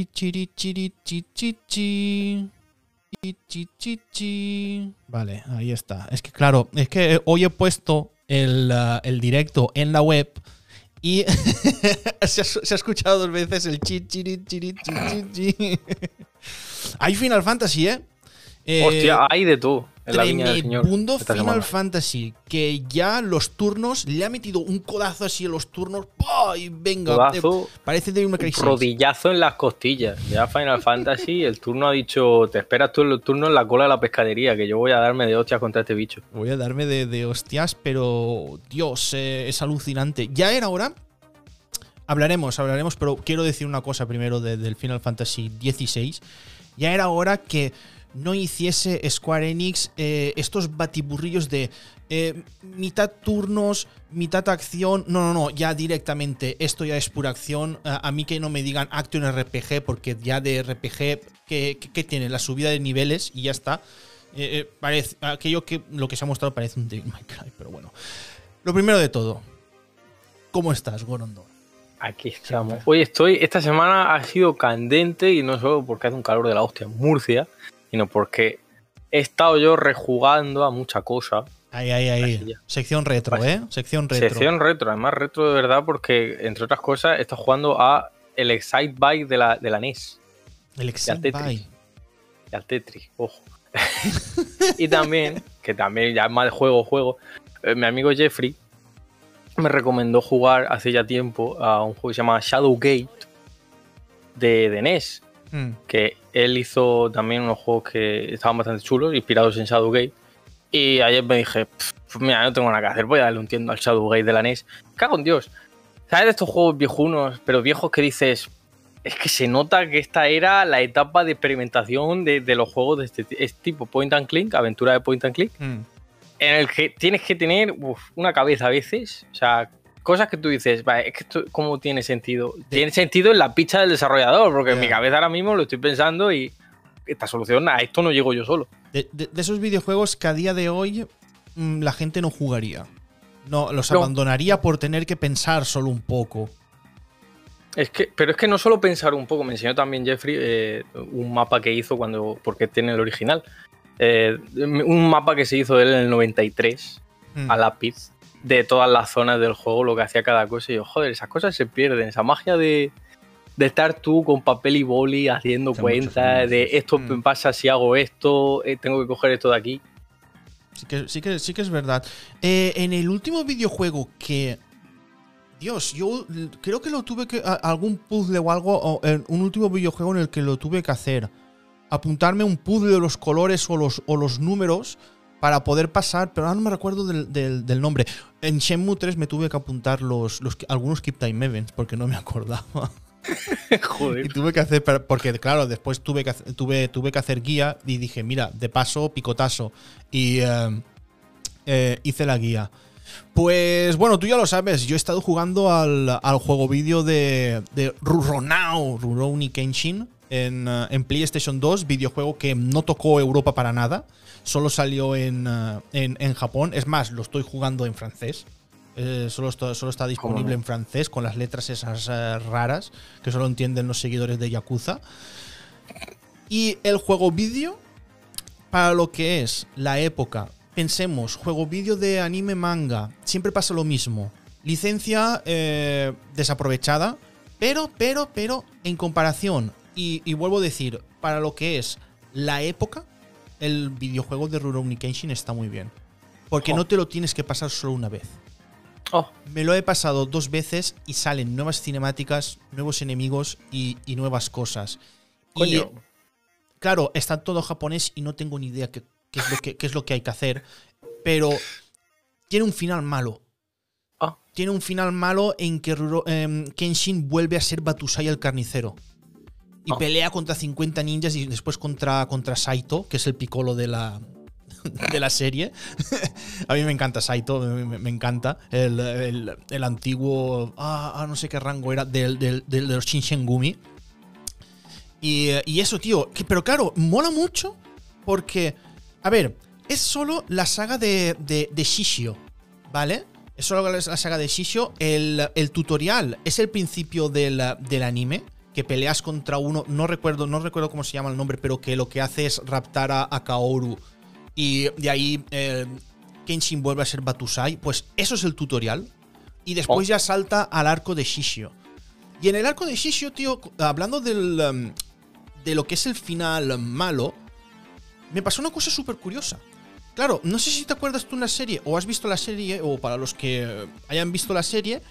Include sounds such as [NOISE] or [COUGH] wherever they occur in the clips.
Chi, chiri, chiri, chi, chi, chi. Chi, chi, chi, chi. Vale, ahí está. Es que claro, es que hoy he puesto el, uh, el directo en la web y [LAUGHS] se, ha, se ha escuchado dos veces el chi, chiri, chiri, chi, chi, chi. [LAUGHS] Hay Final Fantasy, ¿eh? Eh, Hostia, hay de tú Tremendo Final semana. Fantasy, que ya los turnos, le ha metido un codazo así en los turnos, ¡pah! y venga, Codazo, eh, parece de una un rodillazo en las costillas. Ya Final [LAUGHS] Fantasy, el turno ha dicho, te esperas tú el turno en la cola de la pescadería, que yo voy a darme de hostias contra este bicho. Voy a darme de, de hostias, pero Dios, eh, es alucinante. Ya era hora. Hablaremos, hablaremos, pero quiero decir una cosa primero de- del Final Fantasy XVI. Ya era hora que no hiciese Square Enix eh, estos batiburrillos de eh, mitad turnos, mitad acción. No, no, no, ya directamente. Esto ya es pura acción. A, mí que no me digan Action RPG, porque ya de RPG, ¿qué, qué- qué tiene? La subida de niveles y ya está. Eh, parece, aquello que lo que se ha mostrado parece un Devil May Cry, pero bueno. Lo primero de todo, ¿cómo estás, Gorondor? Aquí estamos. Hoy estoy, esta semana ha sido candente y no solo porque hace un calor de la hostia en Murcia, sino porque he estado yo rejugando a mucha cosa. Ahí, ahí, ahí. Sección retro. ¿eh? Sección retro. Sección retro, además retro de verdad porque, entre otras cosas, he estado jugando a el Excite Bike de la, de la NES. El Excite. Bike. y al Tetris, ojo. [LAUGHS] y también, que también ya más de juego, juego, eh, mi amigo Jeffrey me recomendó jugar hace ya tiempo a un juego que se llama Shadowgate de, de NES, Mm. que él hizo también unos juegos que estaban bastante chulos, inspirados en Shadowgate. Y ayer me dije, "Pff, pues mira, no tengo nada que hacer, voy a darle un tiento al Shadowgate de la NES. Cago en Dios. ¿Sabes de estos juegos viejunos, pero viejos que dices, es que se nota que esta era la etapa de experimentación de, de los juegos de este, ti- este tipo, Point and Click, aventura de Point and Click, Mm. en el que tienes que tener uf, una cabeza a veces, o sea, cosas que tú dices, vale, es que esto, ¿cómo tiene sentido? Tiene sentido en la picha del desarrollador, porque en mi cabeza ahora mismo lo estoy pensando y esta solución, a esto no llego yo solo. De, de- de esos videojuegos que a día de hoy mm, la gente no jugaría. No, los No. abandonaría por tener que pensar solo un poco. Es que, pero es que no solo pensar un poco, me enseñó también Jeffrey eh, un mapa que hizo cuando, porque tiene el original, eh, un mapa que se hizo él en el 93 Mm. a lápiz de todas las zonas del juego, lo que hacía cada cosa. Y yo, joder, esas cosas se pierden. Esa magia de, de estar tú con papel y boli haciendo cuentas de esto Mm. me pasa si hago esto, eh, tengo que coger esto de aquí. Sí que, sí que, sí que es verdad. Eh, en el último videojuego que. Dios, yo creo que lo tuve que. algún puzzle o algo. o en un último videojuego en el que lo tuve que hacer. Apuntarme un puzzle de los colores o los, o los números para poder pasar, pero ahora no me recuerdo del, del- del nombre. En Shenmue 3 me tuve que apuntar los, los algunos Keep Time Events porque no me [LAUGHS] acordaba. Y joder. tuve que hacer, porque claro, después tuve que, hacer- tuve, tuve que hacer guía y dije, mira, de paso, picotazo. Y eh, eh, hice la guía. Pues bueno, tú ya lo sabes, yo he estado jugando al, al juego vídeo de, de Ruronao, Rurouni Kenshin, en, eh, en PlayStation 2, videojuego que no tocó Europa para nada, solo salió en, eh, en, en Japón. Es más, lo estoy jugando en francés. Eh, solo, está, solo está disponible en francés con las letras esas eh, raras que solo entienden los seguidores de Yakuza. Y el juego vídeo, para lo que es la época, pensemos, juego vídeo de anime manga, siempre pasa lo mismo. Licencia eh, desaprovechada, pero, pero, pero, en comparación, y, y vuelvo a decir, para lo que es la época, el videojuego de Rurouni Kenshin está muy bien. Porque Oh. no te lo tienes que pasar solo una vez. Oh, Me lo he pasado dos veces y salen nuevas cinemáticas, nuevos enemigos y, y nuevas cosas. Y claro, está todo japonés y no tengo ni idea qué, qué es, lo que, qué es lo que hay que hacer. Pero tiene un final malo. Ah. Tiene un final malo en que Ruro- em, Kenshin vuelve a ser Batusai el carnicero. Y pelea contra 50 ninjas y después contra, contra Saito, que es el picolo de la, [LAUGHS] de la serie. [LAUGHS] a mí me encanta Saito, me, me- me encanta. El, el- el antiguo. Ah, ah, no sé qué rango era, del, del- del- de los Shinsengumi. Y, y eso, tío. que- pero claro, mola mucho porque. A ver, es solo la saga de, de, de Shishio, ¿vale? Es solo la la saga de Shishio. El, el tutorial es el principio del, del anime. Que peleas contra uno, no recuerdo, no recuerdo cómo se llama el nombre, pero que lo que hace es raptar a, Kaoru y de ahí eh, Kenshin vuelve a ser Batusai, pues eso es el tutorial. Y después oh. ya salta al arco de Shishio. Y en el arco de Shishio, tío, hablando del, um, de lo que es el final malo, me pasó una cosa súper curiosa. Claro, no sé si te acuerdas tú una serie o has visto la serie, o para los que hayan visto la serie,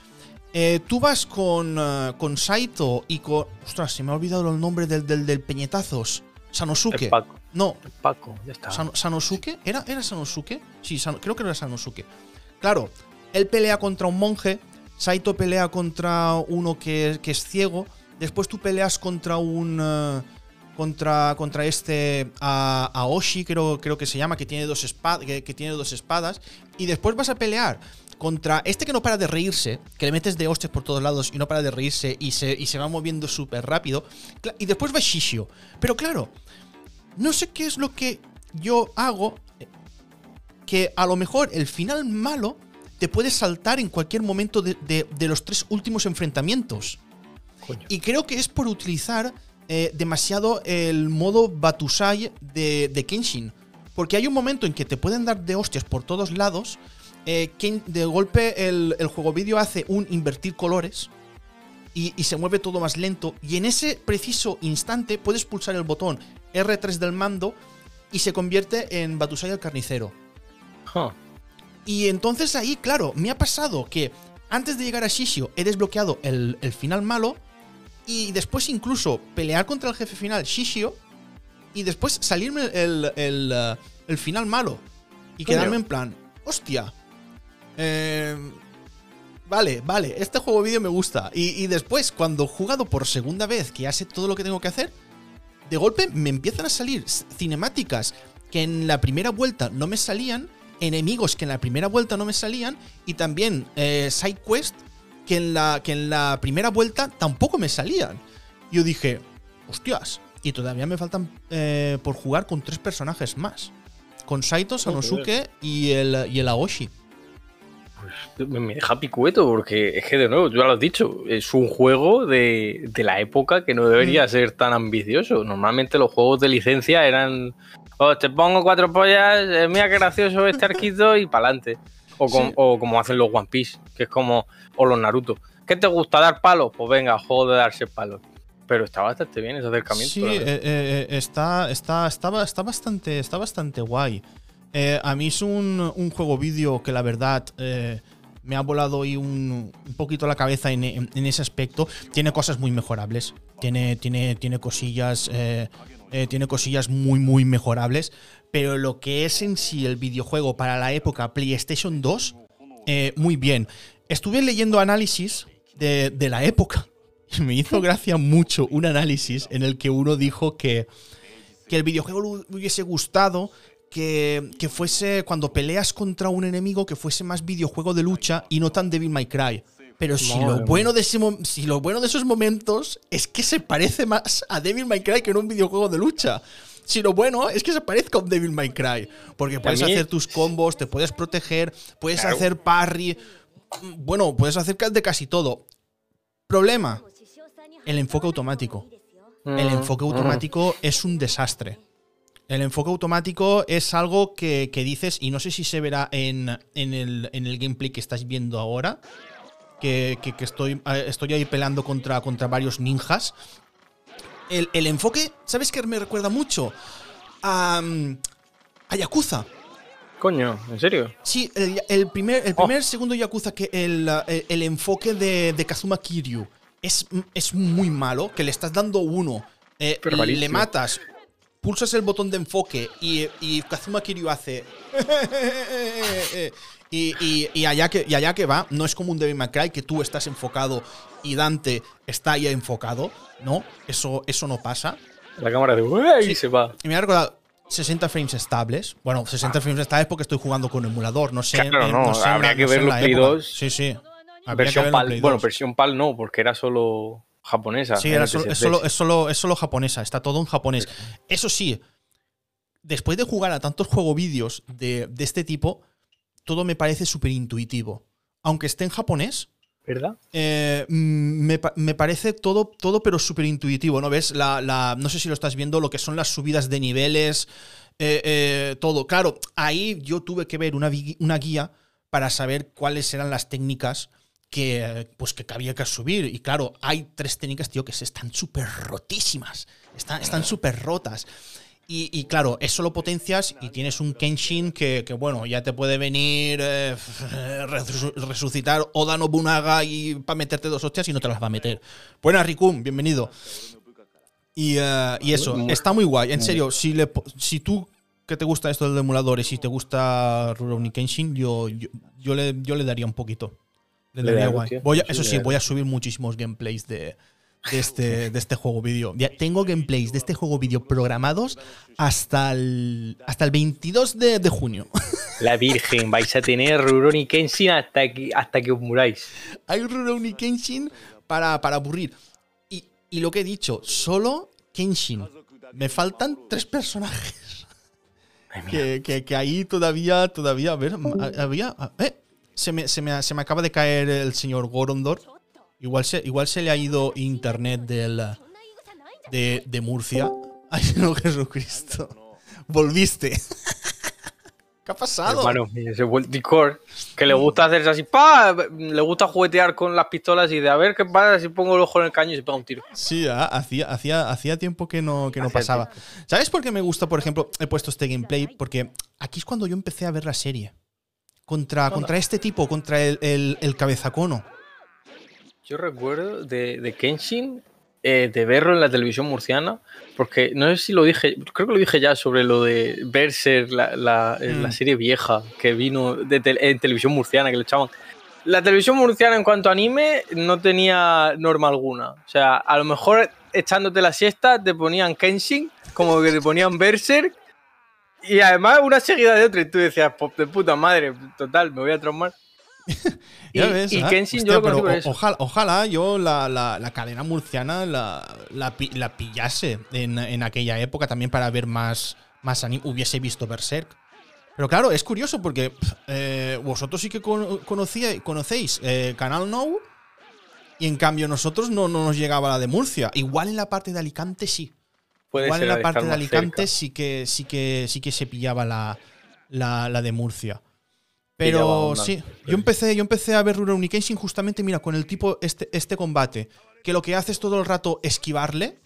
eh, tú vas con, uh, con Saito y con. Ostras, se me ha olvidado el nombre del, del, del Peñetazos. Sanosuke. No. Paco, ya está. ¿Sanosuke? ¿Era, ¿Era Sanosuke? Sí, creo que era Sanosuke. Claro, él pelea contra un monje, Saito pelea contra uno que, que es ciego, después tú peleas contra un... Uh, contra, contra este a, Aoshi, creo, creo que se llama, que tiene, dos que, tiene dos espadas, y después vas a pelear contra este que no para de reírse, que le metes de hostias por todos lados y no para de reírse y se, y se va moviendo súper rápido, y después va Shishio. Pero claro, no sé qué es lo que yo hago, que a lo mejor el final malo te puede saltar en cualquier momento de, los tres últimos enfrentamientos. Y creo que es por utilizar eh, demasiado el modo Batusai de, de, Kenshin. Porque hay un momento en que te pueden dar de hostias por todos lados. Eh, de golpe el, juego vídeo hace un invertir colores. Y, se mueve todo más lento. Y en ese preciso instante puedes pulsar el botón R3 del mando y se convierte en Batusai el carnicero. Y entonces ahí, claro, me ha pasado que antes de llegar a Shishio he desbloqueado el, el final malo y después incluso pelear contra el jefe final, Shishio, y después salirme el, el, uh, final malo. Y quedarme en plan, hostia. Eh, vale, vale, este juego vídeo me gusta. Y, después, cuando he jugado por segunda vez, que ya sé todo lo que tengo que hacer, de golpe me empiezan a salir cinemáticas que en la primera vuelta no me salían, enemigos que en la primera vuelta no me salían, y también eh, side quest que en la, que en la primera vuelta tampoco me salían. Yo dije, hostias, y todavía me faltan eh, por jugar con tres personajes más. Con Saito, Sanosuke y el, y el Aoshi. Pues me deja picueto porque es que de nuevo, tú ya lo has dicho, es un juego de, la época que no debería mm. ser tan ambicioso. Normalmente los juegos de licencia eran, oh, te pongo cuatro pollas, eh, mira qué gracioso este arquito y pa'lante. O, o como hacen los One Piece, que es como, o los Naruto. ¿Qué te gusta dar palos? Pues venga, juego de darse palos. Pero está bastante bien ese acercamiento. Sí, eh, eh, eh, está, está, está, está, bastante, está bastante guay. A mí es un, juego vídeo que la verdad me ha volado ahí un, poquito la cabeza en, ese aspecto. Tiene cosas muy mejorables. Tiene, tiene, tiene cosillas. tiene cosillas muy, muy mejorables. Pero lo que es en sí el videojuego para la época PlayStation 2, muy bien. Estuve leyendo análisis de, la época [LAUGHS] y me hizo gracia mucho un análisis en el que uno dijo que, que el videojuego le hubiese gustado que, fuese cuando peleas contra un enemigo que fuese más videojuego de lucha y no tan Devil May Cry. Pero si lo, bueno de ese, si lo bueno de esos momentos es que se parece más a Devil May Cry que en un videojuego de lucha. Si lo bueno es que se parezca a un Devil May Cry. Porque puedes hacer tus combos, te puedes proteger, puedes hacer parry bueno, puedes hacer de casi todo. Problema, el enfoque automático. El mm, enfoque mm. automático es un desastre. El enfoque automático es algo que, dices, y no sé si se verá en, el, gameplay que estás viendo ahora, que, estoy, eh, estoy ahí peleando contra, contra varios ninjas. El, enfoque, ¿sabes qué me recuerda mucho? A, a Yakuza. Coño, ¿en serio? Sí, el, primer, el primer oh. segundo Yakuza, que el, el, enfoque de, de, Kazuma Kiryu es, es muy malo, que le estás dando uno, eh, le matas, pulsas el botón de enfoque y, y Kazuma Kiryu hace... [LAUGHS] y, y, allá que, y allá que va, no es como un Devil May Cry que tú estás enfocado y Dante está ya enfocado, ¿no? Eso, eso no pasa. La cámara de... y se va. Y me ha recordado, 60 frames estables. Bueno, 60 frames estables porque estoy jugando con emulador. No sé. Claro, no, habría que ver los Play 2. Sí, sí. Versión PAL. Bueno, versión PAL no, porque era solo japonesa. Sí, era solo, es, solo, es, solo, es, solo, japonesa. Está todo en japonés. Eso sí, después de jugar a tantos juegos vídeos de, de, este tipo, todo me parece súper intuitivo. Aunque esté en japonés, ¿verdad? Eh, mm, me, me parece todo, todo pero súper intuitivo, ¿no? ¿Ves? La, la- no sé si lo estás viendo, lo que son las subidas de niveles, eh, eh, todo. Claro, ahí yo tuve que ver una, una guía para saber cuáles eran las técnicas que, pues, que había que subir. Y claro, hay tres técnicas, tío, que se están súper rotísimas. Están están súper rotas. Y, y claro, eso lo potencias y tienes un Kenshin que, que, bueno, ya te puede venir eh, [LAUGHS] resu- resucitar Oda Nobunaga y para meterte dos hostias y no te las va a meter. Buenas, Rikun, bienvenido. Y, eh, y eso, está muy guay. En serio, si, le, si tú que te gusta esto del emulador y si te gusta Rurouni Kenshin, yo, yo, yo le, yo le daría un poquito. Le Le daría daría, guay. tío. Voy a- Sí, eso sí, voy a subir muchísimos gameplays de, de este, de este juego vídeo. Ya tengo gameplays de este juego vídeo programados hasta el, hasta el 22 de, de junio. [LAUGHS] La Virgen, vais a tener Rurouni Kenshin hasta que, hasta que os muráis. Hay Rurouni Kenshin para, para aburrir. Y, y lo que he dicho, solo Kenshin. Me faltan tres personajes. Ay. Que, que- que ahí todavía, todavía, a ver, había... eh, se me, se, me, se me acaba de caer el señor Gorondor. Igual se, igual se le ha ido internet del, de, de Murcia. [LAUGHS] Ay, no, Jesucristo. Volviste. [LAUGHS] ¿Qué ha pasado? Hermano, ese Volticor, que le gusta hacerse así, pa, le gusta juguetear con las pistolas y de a ver qué pasa si pongo el ojo en el caño y se pega un tiro. Sí, ah, hacía, hacía, hacía tiempo que no, que no Hacía pasaba. ¿Sabes por qué me gusta, por ejemplo, he puesto este gameplay? Porque aquí es cuando yo empecé a ver la serie. Contra, contra este tipo, contra el, el, el cabezacono. Yo recuerdo de, de Kenshin, eh, de verlo en la televisión murciana, porque no sé si lo dije, creo que lo dije ya sobre lo de Berser, la, la, eh, Mm. la serie vieja que vino de tel- en televisión murciana, que le echaban. La televisión murciana en cuanto a anime no tenía norma alguna. O sea, a lo mejor echándote la siesta te ponían Kenshin, como que te ponían Berserk, y además una seguida de otra, y tú decías, "Pues de puta madre, total, me voy a traumar. [LAUGHS] y, ves, y ah, Kenshin hostia, yo lo conocí pero por o- eso. ojalá, ojalá yo la, la- la cadena murciana la, la, pi- la pillase en, en aquella época también para ver más, más anime. Hubiese visto Berserk. Pero claro, es curioso porque eh, vosotros sí que conocía- conocéis eh, Canal Now y en cambio nosotros no, no nos llegaba la de Murcia. Igual en la parte de Alicante sí. Puede Igual en la parte de Alicante cerca. sí que, sí, que, sí que se pillaba la, la, la de Murcia. Pero sí, yo empecé, yo empecé a ver Rurouni Kenshin justamente, mira, con el tipo, este, este combate, que lo que hace es todo el rato esquivarle.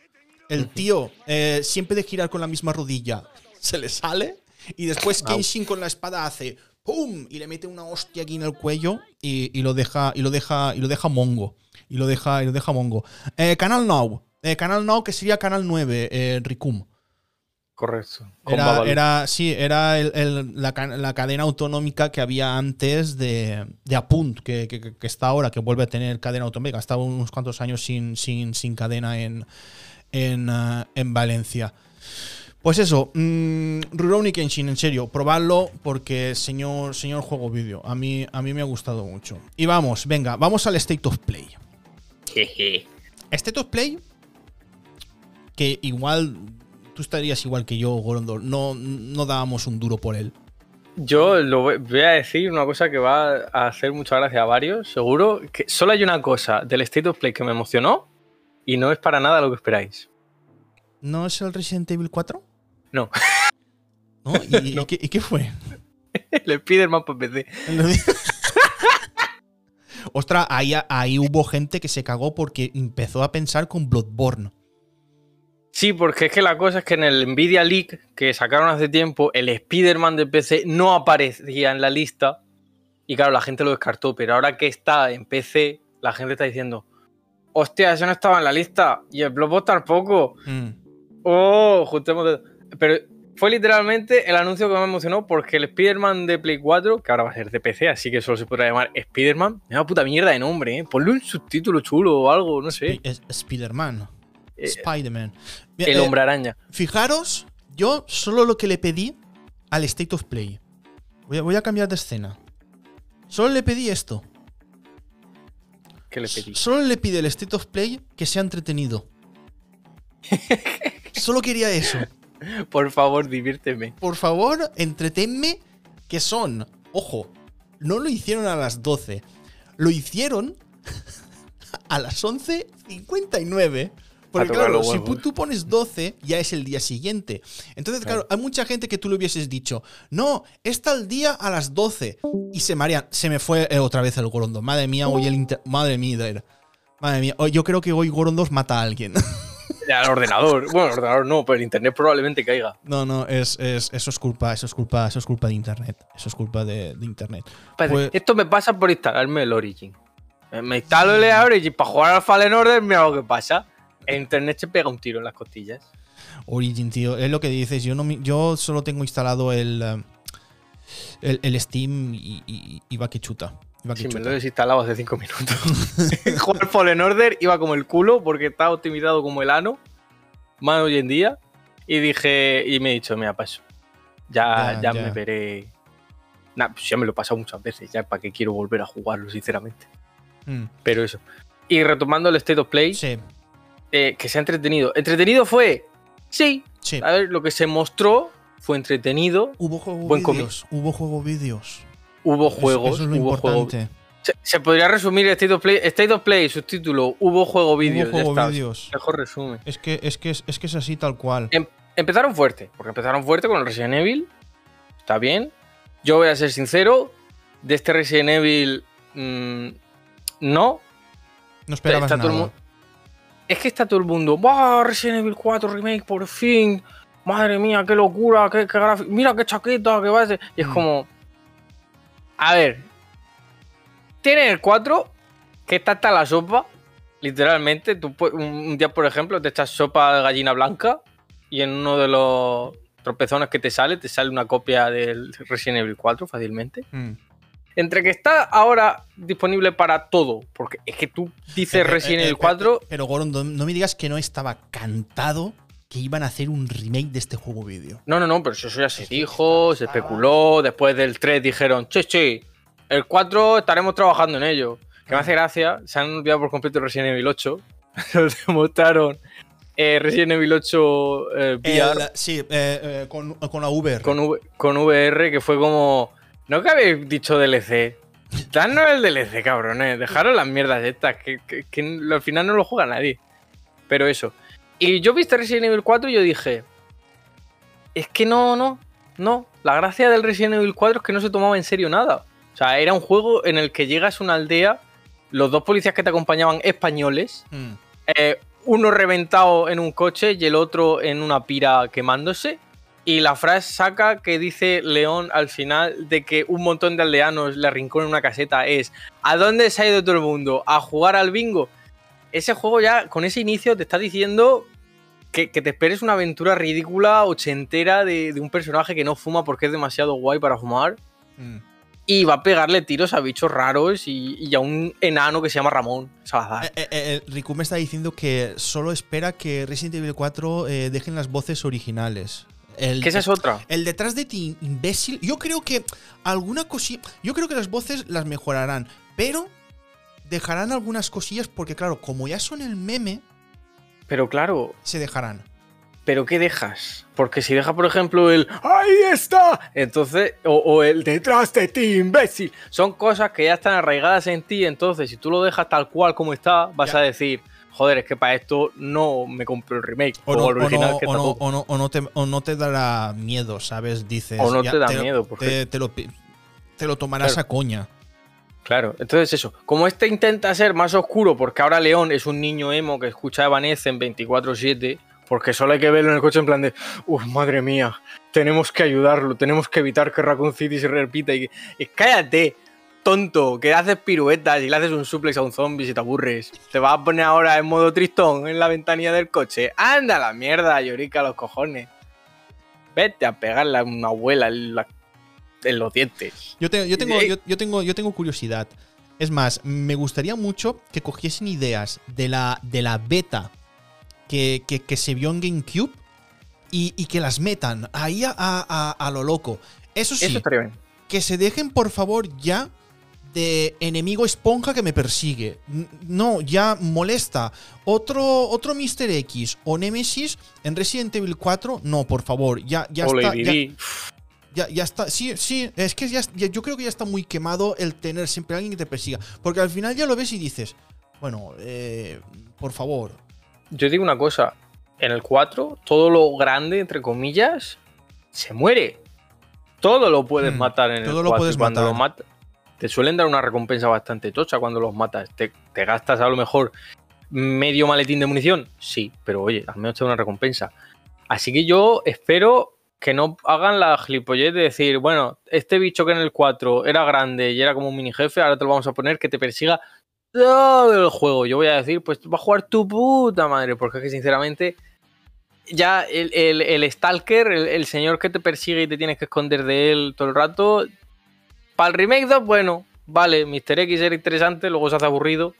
El tío, eh, siempre de girar con la misma rodilla, [LAUGHS] se le sale. Y después. Kenshin con la espada hace ¡pum! Y le mete una hostia aquí en el cuello y, y lo deja, y lo deja, y lo deja mongo. Y lo deja, y lo deja mongo. Eh, Canal Now. Eh, Canal Now, que sería Canal 9, eh, Ricum. Correcto. Era, era- sí, era el- el- la, la cadena autonómica que había antes de, de Apunt, que, que- que está ahora, que vuelve a tener cadena autonómica. Estaba unos cuantos años sin, sin, sin cadena en, en, ah, en Valencia. Pues eso, mmm, Rurouni Kenshin, en serio, probadlo porque señor, señor juego vídeo, a mí, a mí me ha gustado mucho. Y vamos, venga, vamos al State of Play. Jeje. State of Play, que igual tú estarías igual que yo, Gorondor, no, no dábamos un duro por él. Yo lo voy a decir una cosa que va a hacer mucha gracia a varios, seguro. Que solo hay una cosa del State of Play que me emocionó y no es para nada lo que esperáis. ¿No es el Resident Evil 4? No. ¿No? ¿Y, [LAUGHS] y No. qué, y qué fue? [LAUGHS] El Spider-Man para PC. Ostras, ahí, ahí hubo gente que se cagó porque empezó a pensar con Bloodborne. Sí, porque es que la cosa es que en el Nvidia Leak que sacaron hace tiempo, el Spider-Man de PC no aparecía en la lista. Y claro, la gente lo descartó. Pero ahora que está en PC, la gente está diciendo: Hostia, eso no estaba en la lista. Y el Bloodborne tampoco. Mm. Oh, juntemos. Pero fue literalmente el anuncio que me emocionó porque el Spider-Man de Play 4, que ahora va a ser de PC, así que solo se podrá llamar Spider-Man, es una puta mierda de nombre, ¿eh? Ponle un subtítulo chulo o algo, no sé. Es- Spider-Man. Eh, Spider-Man. El eh, hombre araña. Fijaros, yo solo lo que le pedí al State of Play. Voy a, voy a cambiar de escena. Solo le pedí esto. que le pedí? Solo le pide el State of Play que sea entretenido. [LAUGHS] Solo quería eso. Por favor, diviérteme. Por favor, entretenme que son. Ojo, no lo hicieron a las 12. Lo hicieron [LAUGHS] a las 11.59. Porque claro, si tú pones 12, ya es el día siguiente. Entonces, claro, hay mucha gente que tú le hubieses dicho, no, está el día a las 12. Y se marean. Se me fue eh, otra vez el Gorondo. Madre mía, hoy el inter- Madre mía, Madre mía, yo creo que hoy Gorondos mata a alguien. [LAUGHS] Al ordenador. Bueno, el ordenador no, pero el internet probablemente caiga. No, no, es, es- eso es culpa, eso es culpa, eso es culpa de internet. Eso es culpa de, de internet. Pues- Esto me pasa por instalarme el Origin. Eh, Me instalo el Origin para jugar al Fallen Order, mira lo que pasa. Internet se pega un tiro en las costillas. Origin, tío, es lo que dices. Yo no yo solo tengo instalado el, eh, el, el Steam y, y, y va que chuta. que Sí, me lo he desinstalado hace 5 minutos. [LAUGHS] jugar Fallen Order iba como el culo porque está optimizado como el ano. Más hoy en día. Y dije, y me he dicho, mira, paso. Ya, Ya, ya, ya. me veré. Nah, pues ya me lo he pasado muchas veces. Ya para qué quiero volver a jugarlo, sinceramente. Mm, Pero eso. Y retomando el State of Play, sí, eh, que se ha entretenido. ¿Entretenido fue? Sí. sí. A ver, lo que se mostró fue entretenido. Hubo juego Buen comi- vídeos. Hubo juego vídeos. Hubo juegos. Eso, es lo hubo juego- importante. Se, se podría resumir State of Play, State of Play, subtítulo, hubo juego vídeos. Hubo ya juego está. vídeos. Mejor resumen. Es que, es, que es, es que es así tal cual. Em- empezaron fuerte, porque empezaron fuerte con el Resident Evil. Está bien. Yo voy a ser sincero, de este Resident Evil mm, no. No esperabas Está todo el nada. Es que está todo el mundo, ¡Bah! Resident Evil 4 Remake por fin. Madre mía, qué locura, qué, qué gráfico. Mira qué chaqueta, qué base. Y es Mm. como. A ver. Tiene el 4, que está hasta la sopa. Literalmente. Tú, un día, por ejemplo, te echas sopa de gallina blanca. Y en uno de los tropezones que te sale, te sale una copia del Resident Evil 4 fácilmente. Mm. Entre que está ahora disponible para todo, porque es que tú dices Eh, Resident eh, Evil eh, 4, eh, Pero Goron, no no me digas que no estaba cantado que iban a hacer un remake de este juego vídeo. no, no, no, pero eso ya se dijo, se especuló, después del 3 dijeron, che, che, el 4 estaremos trabajando en ello. Que me hace gracia, se han olvidado por completo Resident Evil 8, nos [LAUGHS] demostraron eh, Resident Evil 8 eh, VR El- sí, eh, eh, con, con la Uber. con, V- con VR, que fue como, no que habéis dicho DLC. Danos el DLC, cabrones. Dejaros las mierdas estas, que, que- que al final no lo juega nadie. Pero eso. Y yo viste Resident Evil 4 y yo dije, es que no, no, no. La gracia del Resident Evil 4 es que no se tomaba en serio nada. O sea, era un juego en el que llegas a una aldea, los dos policías que te acompañaban españoles, Mm. eh, uno reventado en un coche y el otro en una pira quemándose. Y la frase saca que dice León al final de que un montón de aldeanos le arrinconan una caseta es ¿A dónde se ha ido todo el mundo? ¿A jugar al bingo? Ese juego ya, con ese inicio, te está diciendo que, que te esperes una aventura ridícula, ochentera, de, de un personaje que no fuma porque es demasiado guay para fumar. Mm. Y va a pegarle tiros a bichos raros y, y a un enano que se llama Ramón Salazar. Eh, eh, eh, Riku me está diciendo que solo espera que Resident Evil 4 eh, dejen las voces originales. El, que esa es otra. el detrás de ti, imbécil. Yo creo que alguna cosilla. Yo creo que las voces las mejorarán. Pero dejarán algunas cosillas porque, claro, como ya son el meme, Pero claro, se dejarán. ¿Pero qué dejas? Porque si deja, por ejemplo, el ¡Ahí está! Entonces, o, o el detrás de ti, imbécil. Son cosas que ya están arraigadas en ti. Entonces, si tú lo dejas tal cual como está, vas Ya. a decir, joder, es que para esto no me compro el remake. O no, el original o no- que o está no- todo. o no- o no te, o no te dará miedo, ¿sabes? Dices. O no ya te da miedo, porque- Te, te lo, te lo tomarás Claro. a coña. Claro, entonces eso. Como este intenta ser más oscuro, porque ahora León es un niño emo que escucha Evanescen 24-7, porque solo hay que verlo en el coche en plan de, uff, madre mía, tenemos que ayudarlo, tenemos que evitar que Raccoon City se repita. Y, y cállate, tonto, que haces piruetas y le haces un suplex a un zombie si te aburres. Te vas a poner ahora en modo tristón en la ventanilla del coche. Anda a la mierda, llorica los cojones. Vete a pegarle a una abuela en, la- en los dientes. Yo, te- yo tengo, Eh, yo, yo tengo, yo tengo curiosidad. Es más, me gustaría mucho que cogiesen ideas de la, de la beta que, que- que se vio en GameCube y, y que las metan ahí a, a- a- a lo loco. Eso sí, Eso que se dejen por favor ya de enemigo esponja que me persigue. No, ya molesta. Otro, otro Mr. X o Nemesis en Resident Evil 4, no, por favor, ya, ya o está. Lady ya-. Ya, ya está. Sí, sí, es que ya, ya- yo creo que ya está muy quemado el tener siempre a alguien que te persiga. Porque al final ya lo ves y dices, bueno, eh, por favor. Yo digo una cosa, en el 4, todo lo grande, entre comillas, se muere. Todo lo puedes Mm, matar en todo el lo 4. puedes y cuando matar. lo te suelen dar una recompensa bastante tocha cuando los matas. ¿Te, te gastas a lo mejor medio maletín de munición? Sí, pero oye, al menos te da una recompensa. Así que yo espero que no hagan la gilipollez de decir, bueno, este bicho que en el 4 era grande y era como un mini jefe, ahora te lo vamos a poner que te persiga todo el juego. Yo voy a decir, pues va a jugar tu puta madre, porque es que sinceramente ya el, el- el Stalker, el, el señor que te persigue y te tienes que esconder de él todo el rato, para el remake 2, bueno, vale, Mr. X era interesante, luego se hace aburrido.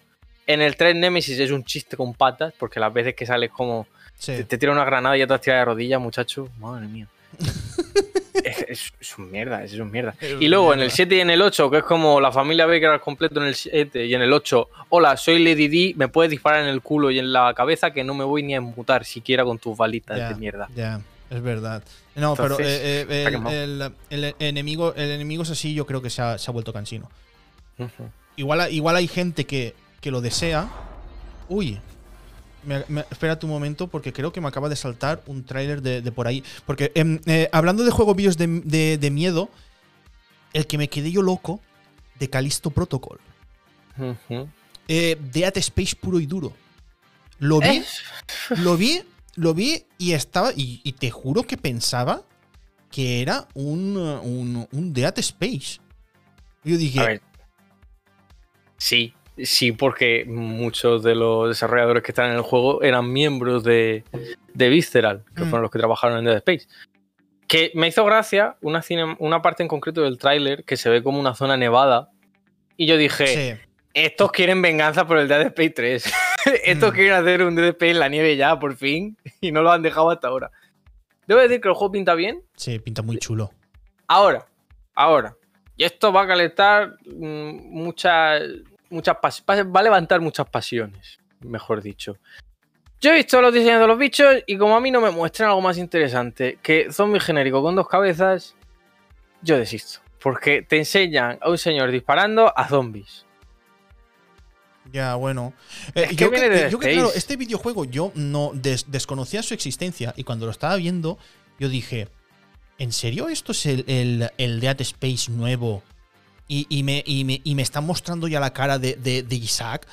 En el 3 Nemesis es un chiste con patas, porque las veces que sales como Sí. te, te tira una granada y ya te has tirado de rodillas, muchacho. Madre mía. [LAUGHS] es, es, es un mierda, es un mierda. Es Y luego en el 7 y en el 8, que es como la familia Baker al completo en el 7 y en el 8, hola, soy Lady D, me puedes disparar en el culo y en la cabeza que no me voy ni a emputar siquiera con tus balitas de mierda. Ya, es verdad. No, Entonces, pero eh, eh, el, quemado. el- el enemigo, el enemigo es así, yo creo que se ha, se ha vuelto cansino. Igual, hay- igual hay gente que, que lo desea. Uy. Me- me- espérate un momento porque creo que me acaba de saltar un tráiler de, de por ahí. Porque em, eh, hablando de juegos vídeos de, de- de miedo, el que me quedé yo loco de Callisto Protocol. Eh, Dead Space puro y duro. Lo vi, lo vi, lo vi y estaba. Y, y te juro que pensaba que era un, uh, un, un Dead Space. Yo dije, A ver. Sí, sí, porque muchos de los desarrolladores que están en el juego eran miembros de, de Visceral, que Mm. fueron los que trabajaron en Dead Space. Que me hizo gracia una, cine- una parte en concreto del tráiler que se ve como una zona nevada. Y yo dije, sí, estos quieren venganza por el Dead Space 3. [LAUGHS] [LAUGHS] estos Mm. quieren hacer un Space en la nieve ya, por fin. Y no lo han dejado hasta ahora. Debo decir que el juego pinta bien. sí, pinta muy chulo. Ahora, ahora. Y esto va a calentar mm, muchas, muchas va a levantar muchas pasiones, mejor dicho. Yo he visto los diseños de los bichos y como a mí no me muestran algo más interesante que zombie genérico con dos cabezas, yo desisto. Porque te enseñan a un señor disparando a zombies. Ya, bueno. Eh, Es yo que, yo que, Space. claro, este videojuego yo no des- desconocía su existencia y cuando lo estaba viendo, yo dije, ¿en serio esto es el, el, el Dead Space nuevo? Y, y me, y, me, y me están mostrando ya la cara de, de- de Isaac.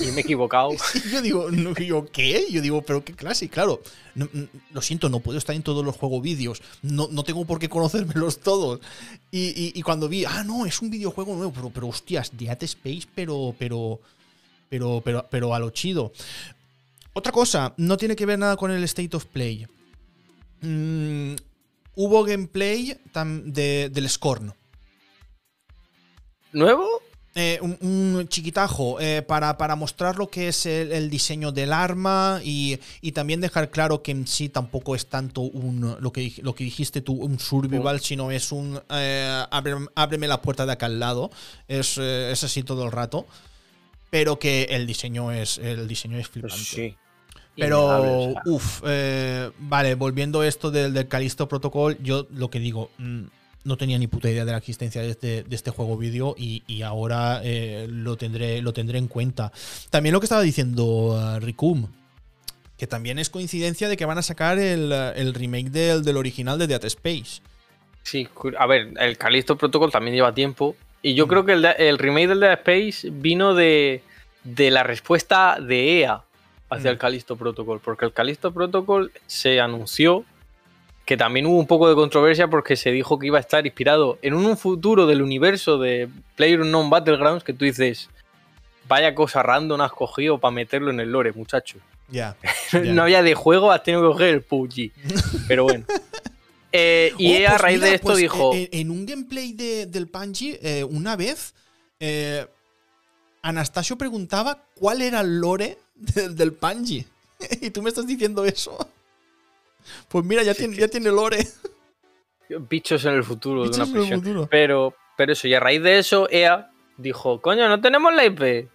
Y me he equivocado. [LAUGHS] Yo digo, no, yo, ¿qué? Yo digo, ¿pero qué clase? Claro, no- no- lo siento, no puedo estar en todos los juegos vídeos. No, no tengo por qué conocérmelos todos. Y, y- y cuando vi, ah, no, es un videojuego nuevo, pero, pero hostias, Dead Space, pero, pero, pero, pero, pero a lo chido. Otra cosa, no tiene que ver nada con el State of Play. Mm, hubo gameplay de- del Scorn. ¿Nuevo? Eh, un, un chiquitajo eh, para, para mostrar lo que es el, el diseño del arma y, y también dejar claro que en sí tampoco es tanto un lo que, lo que dijiste tú, un survival, sino es un eh, ábreme, ábreme la puerta de acá al lado. Es, es así todo el rato. Pero que el diseño es, el diseño es Pues flipante. sí. Pero, uff, eh, vale, volviendo a esto del, del Callisto Protocol, yo lo que digo, mm, no tenía ni puta idea de la existencia de este, de este juego vídeo y, y ahora eh, lo, tendré, lo tendré en cuenta. También lo que estaba diciendo eh, Ricum, que también es coincidencia de que van a sacar el, el remake del, del original de Dead Space. Sí, a ver, el Callisto Protocol también lleva tiempo. Y yo creo que el, remake del Dead Space vino de, de la respuesta de EA hacia Mm. el Callisto Protocol. Porque el Callisto Protocol se anunció que también hubo un poco de controversia porque se dijo que iba a estar inspirado en un futuro del universo de PlayerUnknown Battlegrounds que tú dices, vaya cosa random has cogido para meterlo en el lore, muchacho. Ya. [LAUGHS] ya. no había de juego, has tenido que coger el PUBG. [LAUGHS] Pero bueno. Eh, y Oh, EA a pues raíz mira, de esto pues, dijo... eh, En, un gameplay de- del eh, una vez, eh, Anastasio preguntaba cuál era el lore [LAUGHS] del, del Bungie. [LAUGHS] y tú me estás diciendo eso. Pues mira, ya, tiene, ya tiene lore. bichos en el futuro Bichos de en una el prisión. futuro. Pero, pero eso, y a raíz de eso, EA dijo, coño, no tenemos la IP.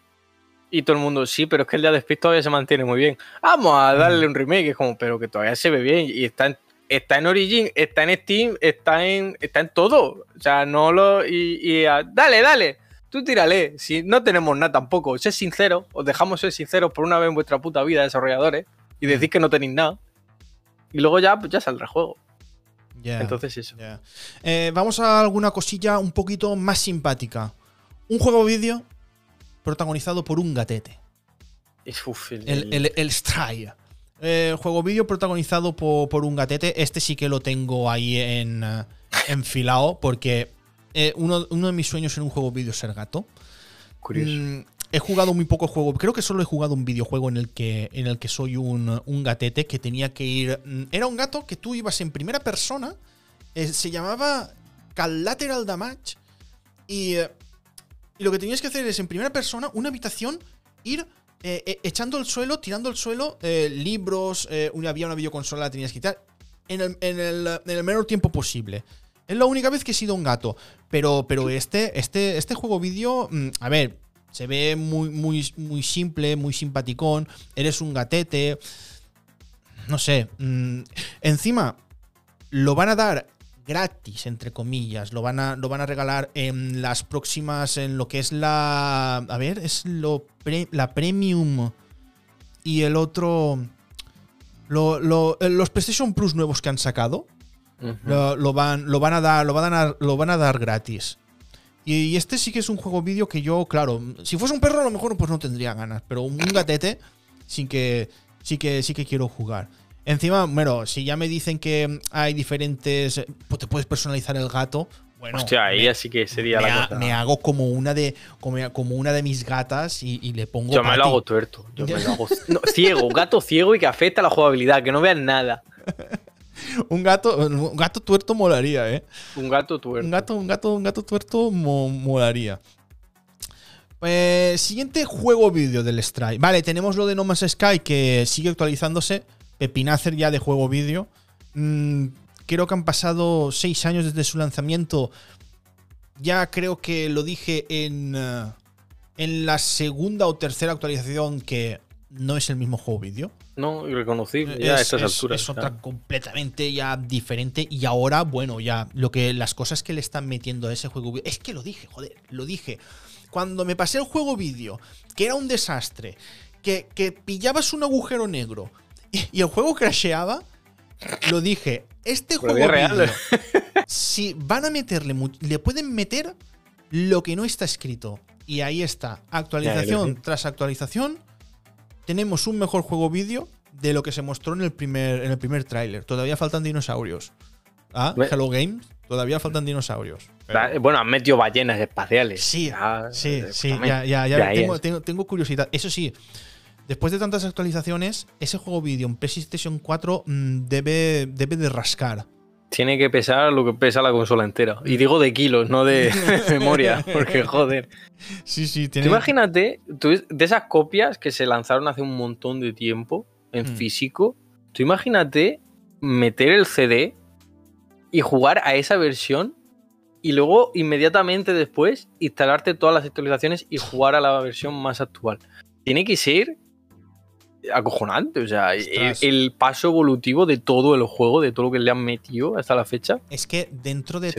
Y todo el mundo, sí, pero es que el Dead Space todavía se mantiene muy bien. Vamos a Mm. darle un remake. Es como, pero que todavía se ve bien y está en, está en Origin, está en Steam, está en, está en todo. O sea, no lo. Y, y a- dale, dale. Tú tírale. Si no tenemos nada tampoco. Sed sincero. Os dejamos ser sinceros por una vez en vuestra puta vida, desarrolladores. Y decís que no tenéis nada. Y luego ya, pues ya saldrá el juego. Ya, Entonces eso. Eh, vamos a alguna cosilla un poquito más simpática. Un juego vídeo protagonizado por un gatete. Uf, el- El, el, el. Eh, juego vídeo protagonizado po- por, un gatete. Este sí que lo tengo ahí en eh, enfilado porque eh, uno, uno de mis sueños en un juego vídeo es ser gato. curioso. Mm, he jugado muy poco juego. Creo que solo he jugado un videojuego en el que, en el que soy un, un gatete que tenía que ir. mm, Era un gato que tú ibas en primera persona. eh, se llamaba Collateral Damage. Y, y lo que tenías que hacer es en primera persona, una habitación, ir eh, eh, echando el suelo, tirando el suelo, eh, libros, había una videoconsola, la tenías que quitar. En el, en, el, en el menor tiempo posible. Es la única vez que he sido un gato. Pero, pero este, este, este juego vídeo, mm, a ver, se ve muy, muy, muy simple, muy simpaticón. Eres un gatete. No sé. mm, encima, lo van a dar gratis, entre comillas. Lo van a, lo van a regalar en las próximas, en lo que es la... A ver, es lo pre- la Premium y el otro... lo- lo- eh, los PlayStation Plus nuevos que han sacado. Lo, lo van, lo van a dar, lo van a dar, lo van a dar gratis. Y, y este sí que es un juego vídeo que yo, claro, si fuese un perro a lo mejor pues no tendría ganas, pero un gatete sí que sí que sí que quiero jugar. Encima, bueno, si ya me dicen que hay diferentes, eh, pues te puedes personalizar el gato, bueno, Hostia, ahí me, ya sí que sería me la ha- cosa. me hago como una de como, como una de mis gatas y, y le pongo Yo me lo hago tuerto. Yo me lo [LAUGHS] hago no, ciego, un gato ciego y que afecta a la jugabilidad, que no vean nada. un gato un gato tuerto molaría, ¿eh? Un gato tuerto. Un gato, un gato, un gato tuerto mo- molaría. Pues, siguiente juego vídeo del Stray. Vale, tenemos lo de No Man's Sky que sigue actualizándose. Pepinacer ya de juego vídeo. Mm, creo que han pasado seis años desde su lanzamiento. Ya creo que lo dije en, eh, en la segunda o tercera actualización que no es el mismo juego vídeo. No, irreconocible ya a Es- estas es- alturas. es otra completamente ya diferente. Y ahora, bueno, ya lo que las cosas que le están metiendo a ese juego vídeo. Es que lo dije, joder, lo dije. Cuando me pasé el juego vídeo, que era un desastre, que, que pillabas un agujero negro y, el juego crasheaba, lo dije. Este Pero juego real. si van a meterle, le pueden meter lo que no está escrito. Y ahí está, actualización Ya, tras actualización tenemos un mejor juego vídeo de lo que se mostró en el primer, en el primer tráiler. Todavía faltan dinosaurios. Ah, Hello Games, todavía faltan dinosaurios. Bueno, han metido ballenas espaciales. Sí, Ya, sí, eh, sí, escúchame. ya, ya, ya tengo curiosidad. Eso sí, después de tantas actualizaciones, ese juego vídeo en PlayStation 4 mm, debe, debe de rascar. Tiene que pesar lo que pesa la consola entera. Y digo de kilos, no de [LAUGHS] [LAUGHS] memoria. Porque, joder. Sí, sí, Tú tiene. imagínate, tú, de esas copias que se lanzaron hace un montón de tiempo en Mm. físico, tú imagínate meter el CD y jugar a esa versión y luego inmediatamente después instalarte todas las actualizaciones y jugar a la versión más actual. Tiene que ser acojonante, o sea, el, el paso evolutivo de todo el juego, de todo lo que le han metido hasta la fecha. Es que dentro de,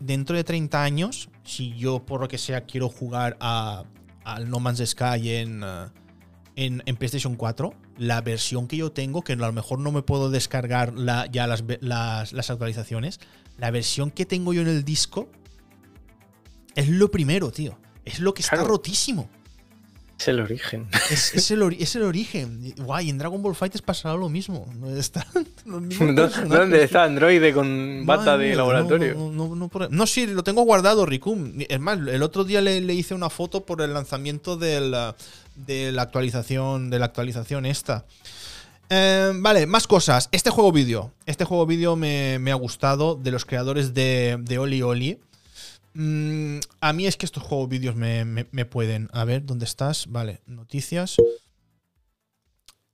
dentro de 30 años, si yo por lo que sea quiero jugar a, al No Man's Sky en, eh, en, en PlayStation 4, la versión que yo tengo, que a lo mejor no me puedo descargar la- ya las, las, las actualizaciones, la versión que tengo yo en el disco es lo primero, tío. Es lo que está rotísimo. Es el origen. [LAUGHS] Es, es el, ori- es el origen. Guay, en Dragon Ball Fighters pasará lo mismo. Están [LAUGHS] los mismos ¿Dó- personajes. ¿Dónde está Android con bata Madre de laboratorio? No, no, no, no por- no, sí, lo tengo guardado, Ricum. Es más, el otro día le, le hice una foto por el lanzamiento del, uh, de la actualización. De la actualización esta. Eh, vale, más cosas. Este juego vídeo. Este juego vídeo me, me ha gustado. De los creadores de, de Oli Oli. Mm, a mí es que estos juegos vídeos me, me- me pueden. A ver, ¿dónde estás? Vale, noticias.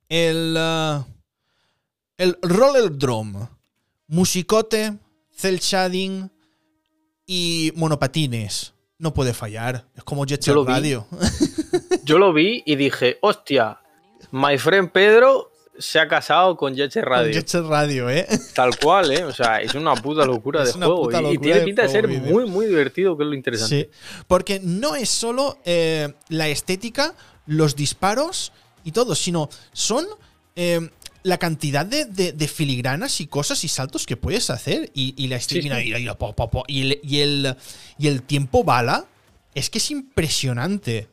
El. uh, el Roller Drum. Musicote, cel shading y monopatines. No puede fallar. Es como Jet Set vi. Radio. [LAUGHS] Yo lo vi y dije, hostia, my friend Pedro se ha casado con Jet Set Radio. Con Jet Set Radio, ¿eh? Tal cual, ¿eh? O sea, es una puta [LAUGHS] locura Es de una juego. puta y- tiene pinta de ser muy, muy divertido, que es lo interesante. Sí, porque no es solo eh, la estética, los disparos y todo, sino son eh, la cantidad de, de- de filigranas y cosas y saltos que puedes hacer. Y, y la estética sí. y el, y, el, y el tiempo bala es que es impresionante.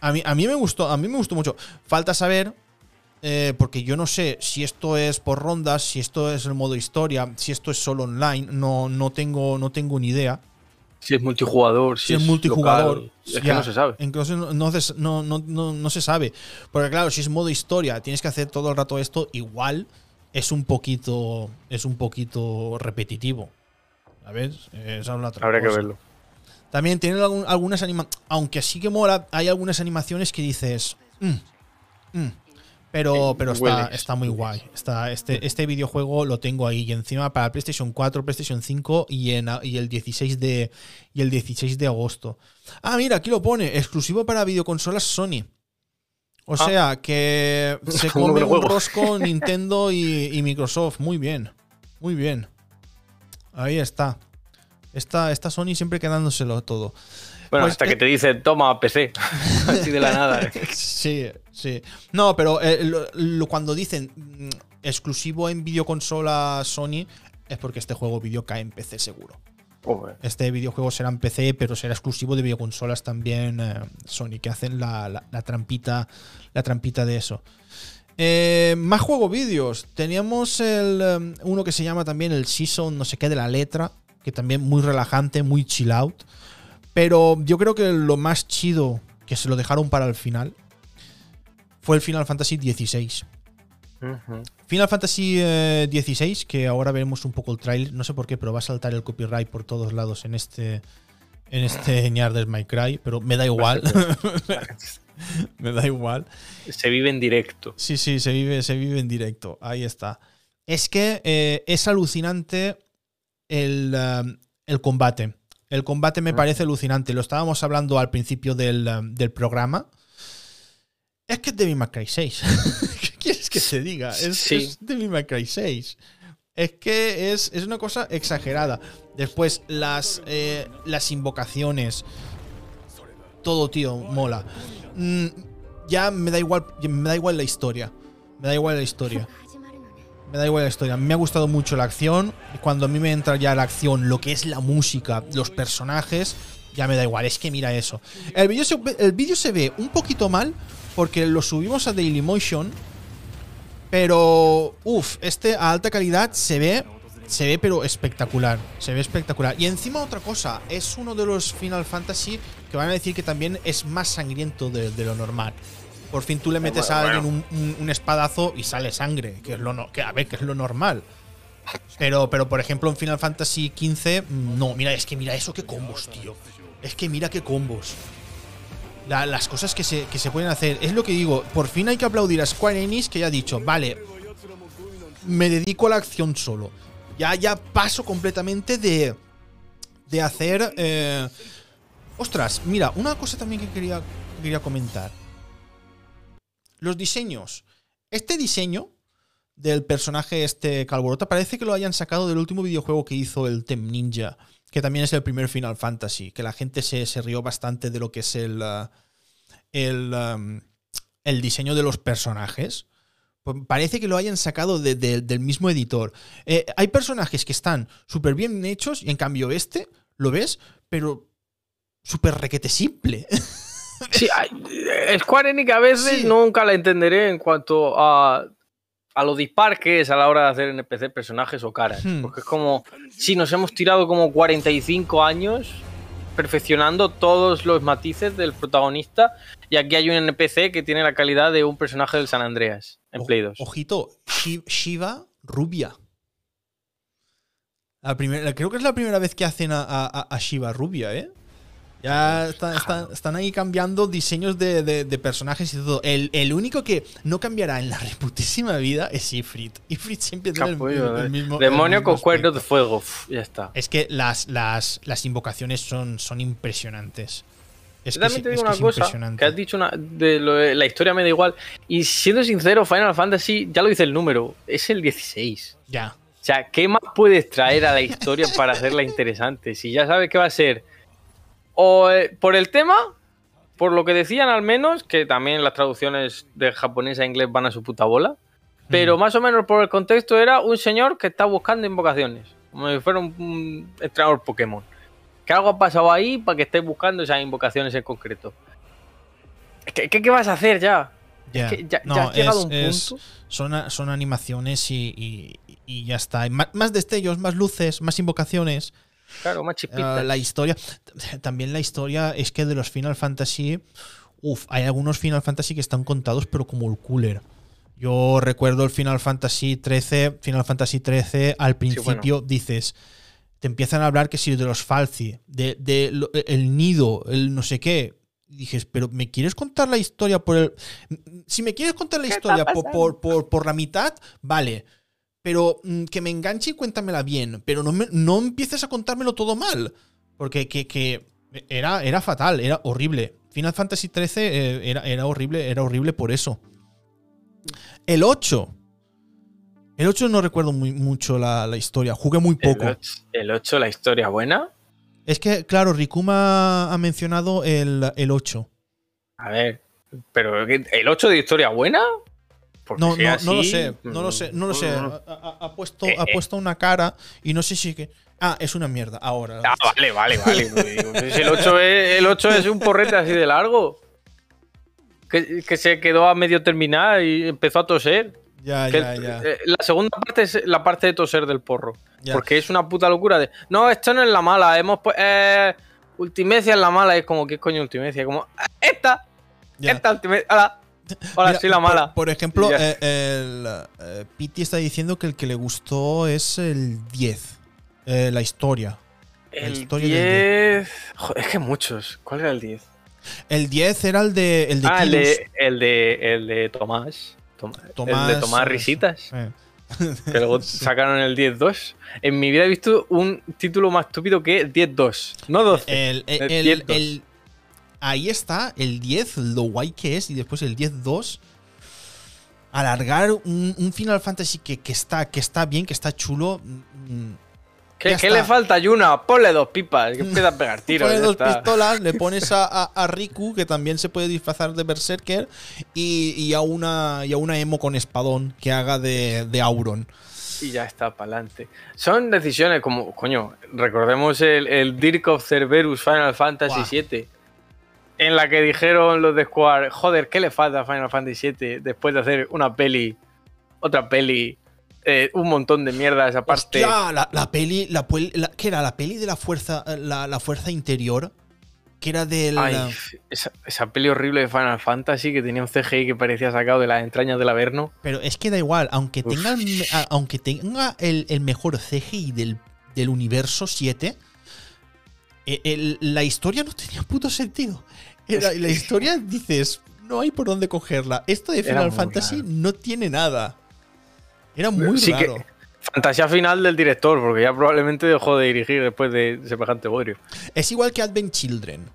A mí, a mí me gustó, a mí me gustó mucho. Falta saber. Eh, porque yo no sé si esto es por rondas, si esto es el modo historia, si esto es solo online, no, no, tengo, no tengo ni idea. Si es multijugador, si, Si es multijugador, local, es que ya, no se sabe. Entonces no, no, se- no- no- se sabe. Porque claro, si es modo historia, tienes que hacer todo el rato esto, igual es un poquito. Es un poquito repetitivo. ¿Sabes? Esa es la otra Habrá que verlo. También tiene algún- algunas animaciones. Aunque sí que mola, hay algunas animaciones que dices. "Mm, mm". Pero, Sí, pero está, está muy guay. Está, este, este videojuego lo tengo ahí. Y encima para PlayStation 4, PlayStation 5 y, en, y, el 16 de, y el 16 de agosto. Ah, mira, aquí lo pone. Exclusivo para videoconsolas Sony. O Ah. sea que [LAUGHS] se come un rosco [LAUGHS] Nintendo y, y Microsoft. Muy bien. Muy bien. Ahí está. Está, está Sony siempre quedándoselo todo. Bueno, Pues, hasta eh, que te dice, toma PC. [LAUGHS] Así de la nada. [LAUGHS] Sí, sí. No, pero eh, lo- lo- cuando dicen mm, exclusivo en videoconsola Sony, es porque este juego vídeo cae en PC seguro. Joder. Este videojuego será en PC, pero será exclusivo de videoconsolas también eh, Sony, que hacen la, la- la trampita, la trampita de eso. Eh, más juego vídeos. Teníamos el, uno que se llama también el Season, no sé qué, de la letra, que también muy relajante, muy chill out. Pero yo creo que lo más chido que se lo dejaron para el final fue el Final Fantasy XVI. Ujú. Final Fantasy eh, XVI, que ahora veremos un poco el trailer, no sé por qué, pero va a saltar el copyright por todos lados en este en este [LAUGHS] ñar My Cry, pero me da igual. [LAUGHS] me da igual. Se vive en directo. Sí, sí, se vive, se vive en directo. Ahí está. Es que eh, es alucinante el, um, el combate. El combate me Ah. parece alucinante. Lo estábamos hablando al principio del, um, del programa. Es que es Devil May Cry 6. [LAUGHS] ¿Qué quieres que te diga? Es, Sí. es Devil May Cry 6. Es que es, es una cosa exagerada. Después, las, eh, las invocaciones. Todo, tío, mola. Mm, ya me da igual. Me da igual la historia. Me da igual la historia. Me da igual la historia. Me ha gustado mucho la acción. Cuando a mí me entra ya la acción, lo que es la música, los personajes, ya me da igual. Es que mira eso. El vídeo se, se ve un poquito mal porque lo subimos a Dailymotion. Pero, uff, este a alta calidad se ve, se ve pero espectacular. Se ve espectacular. Y encima otra cosa, es uno de los Final Fantasy que van a decir que también es más sangriento de lo normal. Por fin tú le metes a alguien un, un- un espadazo y sale sangre, que es lo no- que a ver, que es lo normal. Pero, pero por ejemplo en Final Fantasy XV, no, mira, es que mira eso qué combos, tío. Es que mira qué combos. La- las cosas que se, que se pueden hacer. Es lo que digo, por fin hay que aplaudir a Square Enix que ya ha dicho, vale, me dedico a la acción solo. Ya, ya paso completamente de, de hacer... eh, ostras, mira, una cosa también que quería, quería comentar. Los diseños. Este diseño del personaje este Calborota parece que lo hayan sacado del último videojuego que hizo el Tem Ninja, que también es el primer Final Fantasy, que la gente se, se rió bastante de lo que es el, uh, el, el diseño de los personajes. Pues parece que lo hayan sacado de- de- del mismo editor. Eh, hay personajes que están súper bien hechos y en cambio este, lo ves, pero súper requete simple. [LAUGHS] Sí, eh, Square Enix a veces Sí. nunca la entenderé en cuanto a, a lo dispar que es a la hora de hacer NPC personajes o caras. Hmm. Porque es como, sí, nos hemos tirado como 45 años perfeccionando todos los matices del protagonista y aquí hay un NPC que tiene la calidad de un personaje del San Andreas en O- Play 2. Ojito, Shi- Shiva rubia. La primera, creo que es la primera vez que hacen a, a- a Shiva rubia, ¿eh? Ya está- está- están ahí cambiando diseños de, de- de personajes y todo. El, el único que no cambiará en la [LAUGHS] reputísima vida es Ifrit. Ifrit siempre tiene el, Capullo, el mismo. el Demonio mismo con cuernos de fuego. Uf, ya está. Es que las, las, las invocaciones son, son impresionantes. Es Yo también te digo una cosa, que has dicho una, de lo de la historia me da igual. Y siendo sincero, Final Fantasy, ya lo dice el número, es el 16. Ya. O sea, ¿qué más puedes traer a la historia para hacerla interesante? Si ya sabes que va a ser o eh, por el tema, por lo que decían al menos, que también las traducciones de japonés a inglés van a su puta bola, pero Mm. más o menos por el contexto era un señor que está buscando invocaciones, como si fuera un, un entrenador Pokémon. Que algo ha pasado ahí para que estés buscando esas invocaciones en concreto. ¿Qué, qué, qué vas a hacer ya? Ya. que ya- ya no, has llegado a un es- punto. son, son animaciones y, y- y ya está. Ma- Más, destellos, más luces, más invocaciones. Claro, más chispitas. Ah, la historia. También la historia es que de los Final Fantasy. Uf, hay algunos Final Fantasy que están contados, pero como el cooler. Yo recuerdo el Final Fantasy 13. Final Fantasy 13, al principio dices. Te empiezan a hablar que si de los Falci, de, de lo- el nido, el no sé qué. Y dices, pero ¿me quieres contar la historia por el. Si me quieres contar la ¿Qué historia por, por, por, por la mitad, vale. Pero mm, que me enganche y cuéntamela bien. Pero no, me- no empieces a contármelo todo mal. Porque que, que era, era fatal, era horrible. Final Fantasy XIII eh, era, era horrible, era horrible por eso. El 8. El 8 no recuerdo muy, mucho la, la historia. Jugué muy El poco. 8, el 8, la historia buena. Es que, claro, Rikuma ha mencionado el, el 8. A ver, pero ¿el 8 de historia buena? No, no, así, no lo sé, no lo sé, no lo sé. mm. Ha, ha- ha puesto, Eh, ha eh. puesto una cara y no sé si que. Ah, es una mierda. Ahora. Ah, vale, vale, vale. [LAUGHS] pues el, 8 es, el 8 es un porrete así de largo. Que, que se quedó a medio terminar y empezó a toser. Ya, Que ya, ya. eh, La segunda parte es la parte de toser del porro. ya. Porque es una puta locura de. No, esto no es la mala. Hemos eh, Ultimecia es la mala. Es como, ¿qué coño Ultimecia? Como, "Ah, esta, ya. esta Ultimecia. Hola, Mira, soy la por- mala. Por, ejemplo, Y ya. eh, el eh, Pity está diciendo que el que le gustó es el 10. eh, la historia. la El historia del 10. Joder, es que muchos. ¿Cuál era el 10? El 10 era el de, el de ah, el de, el de, el de Tomás. Tom- Tomás, el de Tomás eh, Risitas. Eh. Que luego [LAUGHS] sacaron el 10-2. En mi vida he visto un título más estúpido que 10-2. No 12. El, el- 10-2. el- ahí está, el 10, lo guay que es, y después el 10-2. Alargar un, un Final Fantasy que, que está, que está bien, que está chulo. mm, ¿Qué, le falta a Yuna? Ponle dos pipas. Que empieza a pegar [LAUGHS] tiros. ya dos está. pistolas, le [LAUGHS] pones a, a- a Riku, que también se puede disfrazar de Berserker, y, y a una y a una emo con espadón que haga de, de Auron. Y ya está, para adelante. Son decisiones como, coño, recordemos el, el Dirk of Cerberus Final Fantasy Buah. VII. En la que dijeron los de Square, joder, ¿qué le falta a Final Fantasy VII después de hacer una peli, otra peli, eh, un montón de mierdas aparte? Hostia, la, la peli, la, la- ¿qué era? La peli de la fuerza, la, la fuerza interior, que era del... Ay, esa, esa peli horrible de Final Fantasy que tenía un CGI que parecía sacado de las entrañas del Averno. Pero es que da igual, aunque Uf. tenga, aunque tenga el, el mejor CGI del, del universo 7, eh, el- la historia no tenía puto sentido. Era- la historia [LAUGHS] dices, no hay por dónde cogerla. Esto de Final Fantasy raro. no tiene nada. Era muy Sí que- raro. Fantasía final del director, porque ya probablemente dejó de dirigir después de semejante bodrio. Es igual que Advent Children.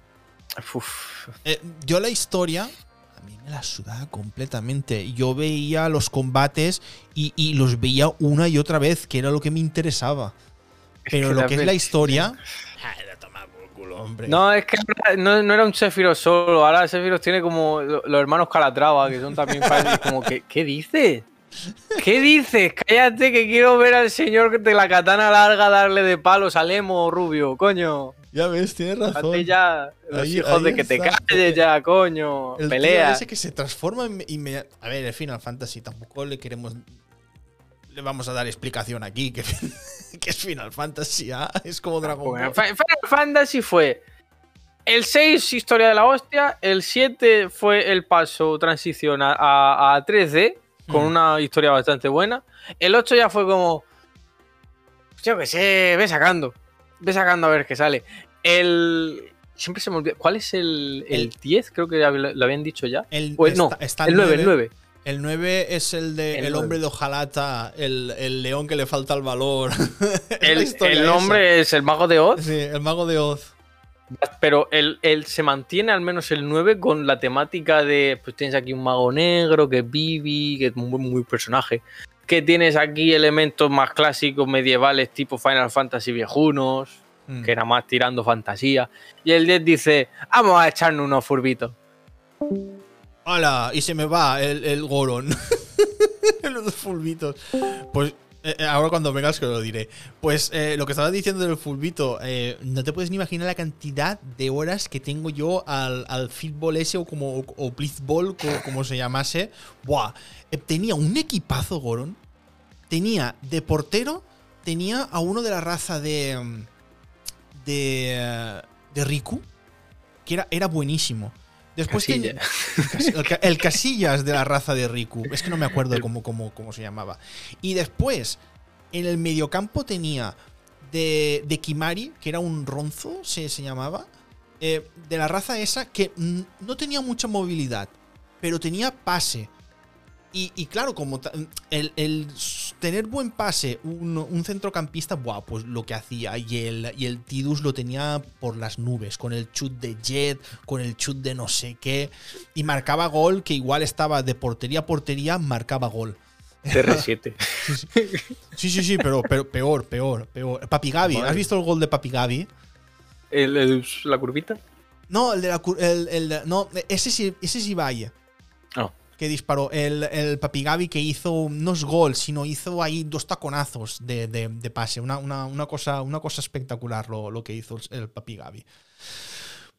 Uf. Eh, yo la historia a mí me la sudaba completamente. Yo veía los combates y, y los veía una y otra vez, que era lo que me interesaba. Pero que lo la que es la historia. Hombre. No, es que no, no era un Sephiroth solo, ahora Sephiroth tiene como lo- los hermanos Calatrava, que son también [LAUGHS] fans, como, ¿qué, ¿qué dices? ¿Qué dices? Cállate que quiero ver al señor de la katana larga darle de palos a Lemo Rubio, coño. Ya ves, tienes razón. Ya, los Ahí- hijos ahí de que te calles ya, coño. El tío Pelea. ese que se transforma me- A ver, el Final Fantasy tampoco le queremos. Le vamos a dar explicación aquí. Que, [LAUGHS] que es Final Fantasy, ¿ah? Es como Dragon Bueno, Ball. Fi- Final Fantasy fue el 6 historia de la hostia, el 7 fue el paso transición a, a- a 3D con Mm. una historia bastante buena. El 8 ya fue como yo que sé, ve sacando, ve sacando a ver qué sale. El siempre se me olvida, ¿cuál es el, el El- 10? Creo que lo habían dicho ya. El, Pues no, está- está el 9, el 9. El 9 es el de El el, hombre de hojalata, el, el león que le falta el valor. [LAUGHS] El, el esa. nombre es el mago de Oz. Sí, el mago de Oz. Pero él, él se mantiene al menos el 9 con la temática de. Pues tienes aquí un mago negro, que es Vivi, que es muy, muy personaje. Que tienes aquí elementos más clásicos, medievales, tipo Final Fantasy viejunos, Mm. que era más tirando fantasía. Y el 10 dice: Vamos a echarnos unos furbitos. ¡Hala! Y se me va el, el Goron. [LAUGHS] Los fulbitos. Pues eh, eh, ahora cuando vengas que lo diré. Pues eh, lo que estabas diciendo del fulbito, no te puedes ni imaginar la cantidad de horas que tengo yo al, al fútbol ese o como o, blitzball, co- como se llamase. Buah, tenía un equipazo Goron. Tenía de portero, tenía a uno de la raza de mm, de de Riku, que era, era buenísimo. Después Casilla. el, ca- el Casillas de la raza de Riku. Es que no me acuerdo cómo, cómo, cómo se llamaba. Y después, en el mediocampo tenía de, de Kimari, que era un ronzo, se, se llamaba. eh, de la raza esa que no tenía mucha movilidad, pero tenía pase. Y, y claro, como el, el tener buen pase, un, un centrocampista, buah, pues lo que hacía. Y el, y el Tidus lo tenía por las nubes, con el chut de Jet, con el chut de no sé qué. Y marcaba gol, que igual estaba de portería a portería, marcaba gol. CR7. [LAUGHS] Sí, sí, sí, pero, pero peor, peor, peor. Papi Gaby. ¿has visto el gol de Papi Gaby? El- el- la curvita. No, el de la. cur- El, el no, ese sí, ese sí vaya. Que disparó. El, el Papi Gaby que hizo no es gol, sino hizo ahí dos taconazos de, de- pase. Una, una- una cosa, una cosa espectacular lo, lo que hizo el, el Papi Gaby.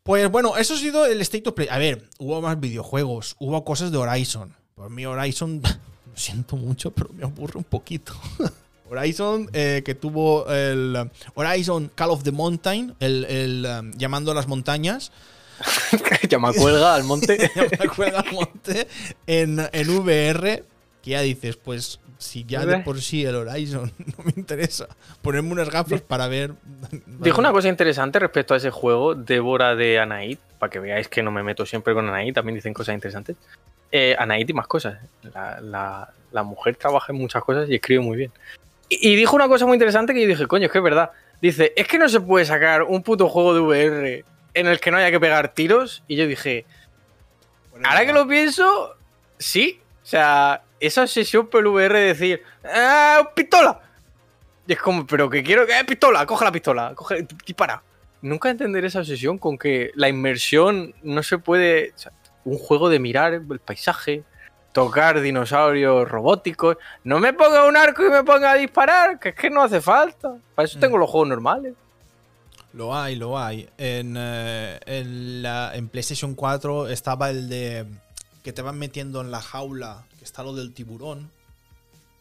Pues bueno, eso ha sido el State of Play. A ver, hubo más videojuegos, hubo cosas de Horizon. Por mí Horizon, [LAUGHS] lo siento mucho, pero me aburre un poquito. [LAUGHS] Horizon, eh, que tuvo el Horizon Call of the Mountain, el, um, llamando a las montañas. [LAUGHS] Llama cuelga al monte. [LAUGHS] ya me acuerdo al monte en, en VR, que ya dices, pues si ya de por sí el Horizon [LAUGHS] no me interesa, ponerme unas gafas para ver. Dijo una cosa interesante respecto a ese juego, Débora de Anaid, para que veáis que no me meto siempre con Anaid, también dicen cosas interesantes. Eh, Anaid y más cosas. La, la- la mujer trabaja en muchas cosas y escribe muy bien. Y, y dijo una cosa muy interesante que yo dije, coño, es que es verdad. Dice, es que no se puede sacar un puto juego de VR en el que no haya que pegar tiros. Y yo dije, ahora que lo pienso, sí. O sea, esa obsesión por el VR de decir, ¡ah, pistola! Y es como, pero que quiero que pistola, coge la pistola, coge, dispara. Nunca entender esa obsesión con que la inmersión no se puede. o sea, un juego de mirar el paisaje, tocar dinosaurios robóticos. No me ponga un arco y me ponga a disparar, que es que no hace falta. Para eso Mm. tengo los juegos normales. Lo hay, lo hay. En, eh, en, la- en PlayStation 4 estaba el de que te van metiendo en la jaula, que está lo del tiburón.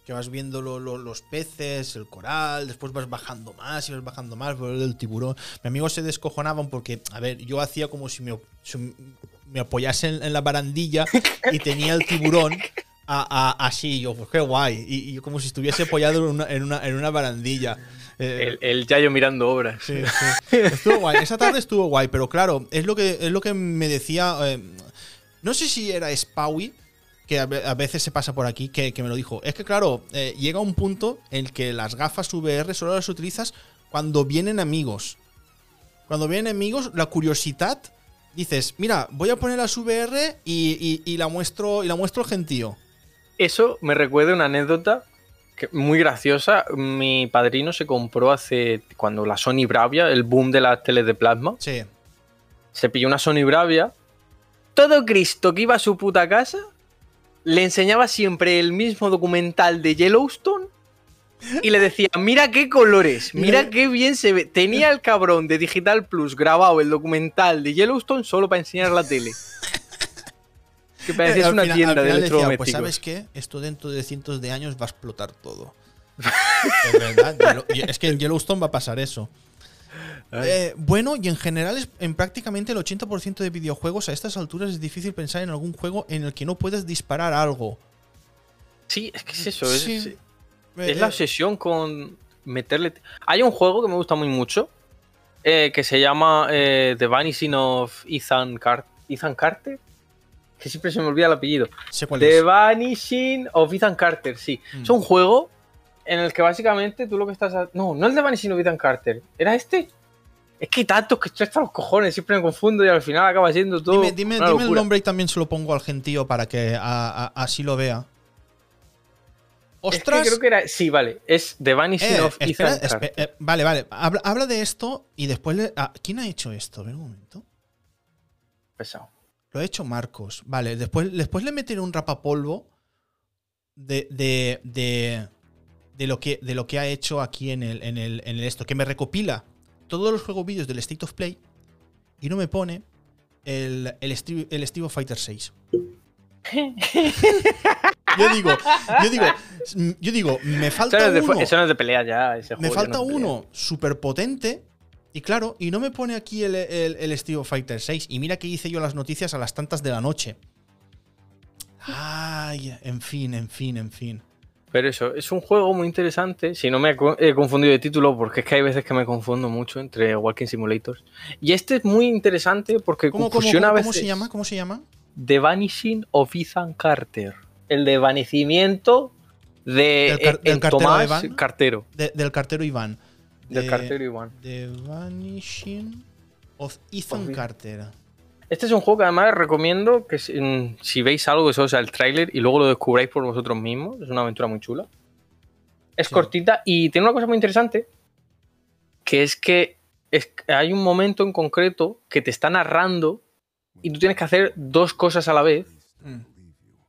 Que vas viendo lo- lo- los peces, el coral, después vas bajando más y vas bajando más, pero el del tiburón. Mi amigo se descojonaban porque, a ver, yo hacía como si me, si me apoyase en, en la barandilla y tenía el tiburón así. Yo, pues qué guay. Y, y como si estuviese apoyado en una, en una, en una barandilla. Eh, El, el Yayo mirando obras. Sí, sí. Estuvo guay. Esa tarde estuvo guay, pero claro, es lo que, es lo que me decía. eh, no sé si era Spawi, que a ve- a veces se pasa por aquí, que, que me lo dijo. Es que, claro, eh, llega un punto en que las gafas VR solo las utilizas cuando vienen amigos. Cuando vienen amigos, la curiosidad. Dices, mira, voy a poner las VR y, y- y la muestro y la muestro al gentío. Eso me recuerda una anécdota muy graciosa. Mi padrino se compró hace. Cuando la Sony Bravia, el boom de las teles de plasma. Sí. se pilló una Sony Bravia. Todo Cristo que iba a su puta casa le enseñaba siempre el mismo documental de Yellowstone y le decía, mira qué colores, mira Mira- qué bien se ve. Tenía el cabrón de Digital Plus grabado el documental de Yellowstone solo para enseñar la tele. Que parecía Eh, una final- tienda de electrodomésticos. Pues sabes qué, esto dentro de cientos de años va a explotar todo. [LAUGHS] es verdad, es que en Yellowstone va a pasar eso. Eh, bueno, y en general, es- en prácticamente el 80% de videojuegos a estas alturas es difícil pensar en algún juego en el que no puedas disparar algo. Sí, es que es eso. es- Eh, la obsesión con meterle... Hay un juego que me gusta muy mucho eh, que se llama eh, The Vanishing of Ethan, Car- Ethan Carter. Que siempre se me olvida el apellido. sé cuál The es. Vanishing of Ethan Carter, sí. Mm. Es un juego en el que básicamente tú lo que estás... No, no el The Vanishing of Ethan Carter. ¿Era este? Es que hay tantos que estoy hasta los cojones, siempre me confundo y al final acaba siendo todo. Dime, dime, una dime el nombre y también se lo pongo al gentío para que a- a- así lo vea. Es que ¡Ostras! creo que era. Sí, vale. Es The Vanishing Eh, of espera, Ethan Carter. eh, vale, vale. Habla, habla de esto y después le- ah, ¿Quién ha hecho esto? A ver un momento. Pesado. Lo ha hecho Marcos. Vale, después, después le meteré un rapapolvo de, de, de, de lo que, de lo que ha hecho aquí en el, en, el, en el esto. Que me recopila todos los juegos vídeos del State of Play y no me pone el, el, Steve, el Steve Fighter 6. [LAUGHS] yo digo, yo digo, yo digo, me Eso falta no, es de, uno. eso no es de pelea ya. ese Me juego falta no uno súper potente. Y claro, y no me pone aquí el, el, el Street Fighter 6. Y mira que hice yo las noticias a las tantas de la noche. Ay, en fin, en fin, en fin. Pero eso, es un juego muy interesante. Si no me he co- he confundido de título, porque es que hay veces que me confundo mucho entre Walking Simulators. Y este es muy interesante porque ¿Cómo, fusiona cómo- cómo se llama? ¿Cómo se llama? The Vanishing of Ethan Carter. El desvanecimiento de Del car- eh, del cartero Tomás de Van. Cartero. De- del cartero Iván. Del De- cartero Iván. The Vanishing of Ethan Of. Carter. Este es un juego que además recomiendo que si, mm, si veis algo, eso sea el tráiler y luego lo descubráis por vosotros mismos. Es una aventura muy chula. Es Sí. cortita y tiene una cosa muy interesante, que es que es- hay un momento en concreto que te está narrando y tú tienes que hacer dos cosas a la vez, Mm.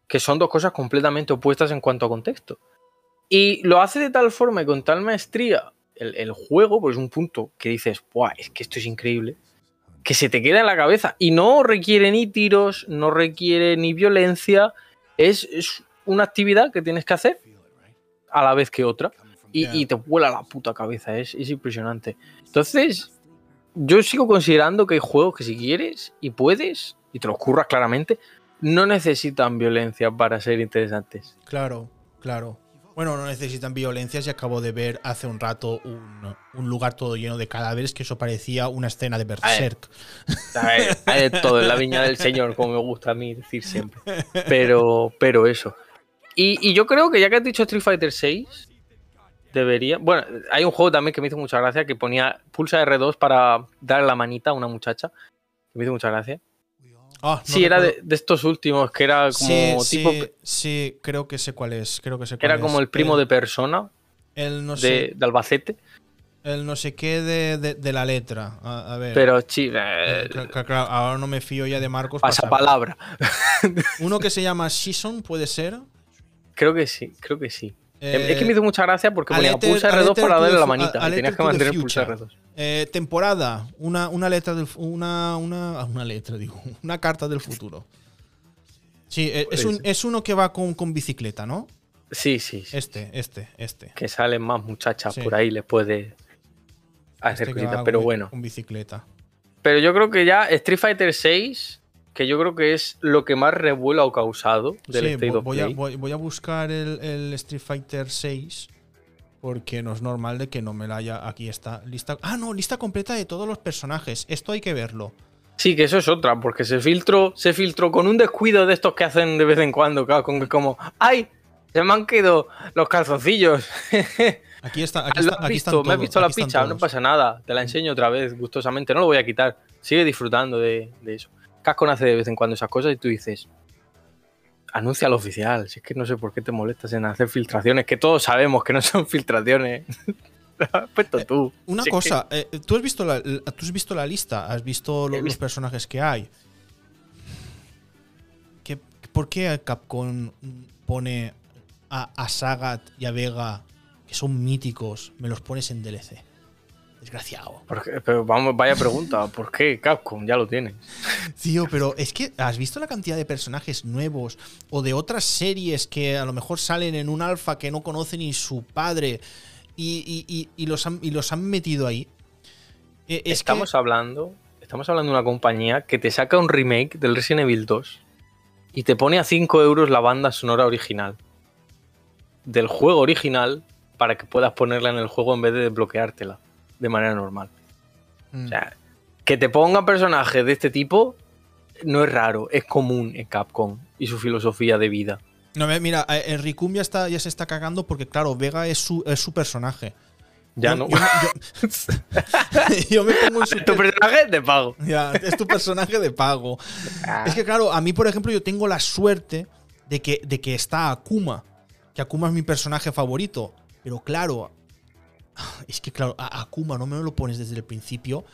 que son dos cosas completamente opuestas en cuanto a contexto. Y lo hace de tal forma y con tal maestría el, el juego, pues es un punto que dices, ¡buah! Es que esto es increíble. Que se te queda en la cabeza. Y no requiere ni tiros, no requiere ni violencia. Es, es una actividad que tienes que hacer a la vez que otra. Y, y te vuela la puta cabeza. Es, es impresionante. Entonces, yo sigo considerando que hay juegos que si quieres y puedes, y te los curras claramente, no necesitan violencia para ser interesantes. Claro, claro. Bueno, no necesitan violencias y acabo de ver hace un rato un, un lugar todo lleno de cadáveres que eso parecía una escena de Berserk. Hay de todo en la viña del señor, como me gusta a mí decir siempre. Pero, pero eso. Y, y yo creo que ya que has dicho Street Fighter 6, debería. Bueno, hay un juego también que me hizo mucha gracia que ponía pulsa R2 para darle la manita a una muchacha. Que me hizo mucha gracia. Ah, no sí, era de, estos últimos, que era como sí, tipo. sí, sí, creo que sé cuál es. Creo que sé era como el primo El- de persona El no de, sé, de Albacete. el no sé qué de, de- de la letra. A, a ver. Pero sí, Eh, eh, claro, ahora no me fío ya de Marcos. para saber. pasapalabra. [LAUGHS] Uno que se llama Season, puede ser. Creo que sí, creo que sí. Eh, es que me hizo mucha gracia porque ponía pulsa a R2 letter para darle la manita. a- a y tenías que mantener pulsa future. R2. eh, temporada. Una, una letra del una, una, ah, una letra, digo. [LAUGHS] Una carta del futuro. Sí, eh, es, un- es uno que va con, con bicicleta, ¿no? Sí, sí, sí. Este, este, este. Que salen más muchachas Sí. por ahí, les puede hacer Este cositas, pero bueno. Con bicicleta. Pero yo creo que ya Street Fighter 6, que yo creo que es lo que más revuelo ha causado del Sí, State of voy, a, voy, voy a buscar el, el Street Fighter 6 porque no es normal de que no me la haya. Aquí está. Lista. Ah, no, lista completa de todos los personajes. Esto hay que verlo. Sí, que eso es otra, porque se filtró, se filtró con un descuido de estos que hacen de vez en cuando, claro, con que como, ¡ay! Se me han quedado los calzoncillos. [LAUGHS] Aquí está. Aquí ¿Lo está aquí visto? ¿Me has visto la picha? No pasa nada. Te la enseño otra vez, gustosamente. No lo voy a quitar. Sigue disfrutando de, de eso. Cascon hace de vez en cuando esas cosas y tú dices, anuncia al oficial. Si es que no sé por qué te molestas en hacer filtraciones, que todos sabemos que no son [LAUGHS] filtraciones. [LAUGHS] Puesto tú. Una Si es cosa, eh, ¿tú, has visto la, la- ¿tú has visto la lista? ¿Has visto lo- los personajes que hay? ¿Qué, ¿Por qué Capcom pone a, a Sagat y a Vega, que son míticos, me los pones en DLC? Desgraciado. Pero vamos, vaya pregunta. ¿Por qué Capcom? Ya lo tienes. Tío, pero es que ¿has visto la cantidad de personajes nuevos o de otras series que a lo mejor salen en un alfa que no conoce ni su padre y, y- y- y los, han, y los han metido ahí? Eh, es que- estamos hablando. Estamos hablando de una compañía que te saca un remake del Resident Evil 2 y te pone a 5 euros la banda sonora original del juego original para que puedas ponerla en el juego en vez de desbloqueártela de manera normal. Mm. O sea, que te pongan personajes de este tipo no es raro, es común en Capcom y su filosofía de vida. No, mira, eh, Ricum ya, está, ya se está cagando porque, claro, Vega es su, es su personaje. Ya Yo- no. yo- yo- [LAUGHS] yo me pongo en su tu personaje de pago. Ya, es tu personaje de pago. Ah. Es que claro, a mí, por ejemplo, yo tengo la suerte de que, de que está Akuma. Que Akuma es mi personaje favorito. Pero claro, [SIGHS] es que claro, a Akuma no me lo pones desde el principio.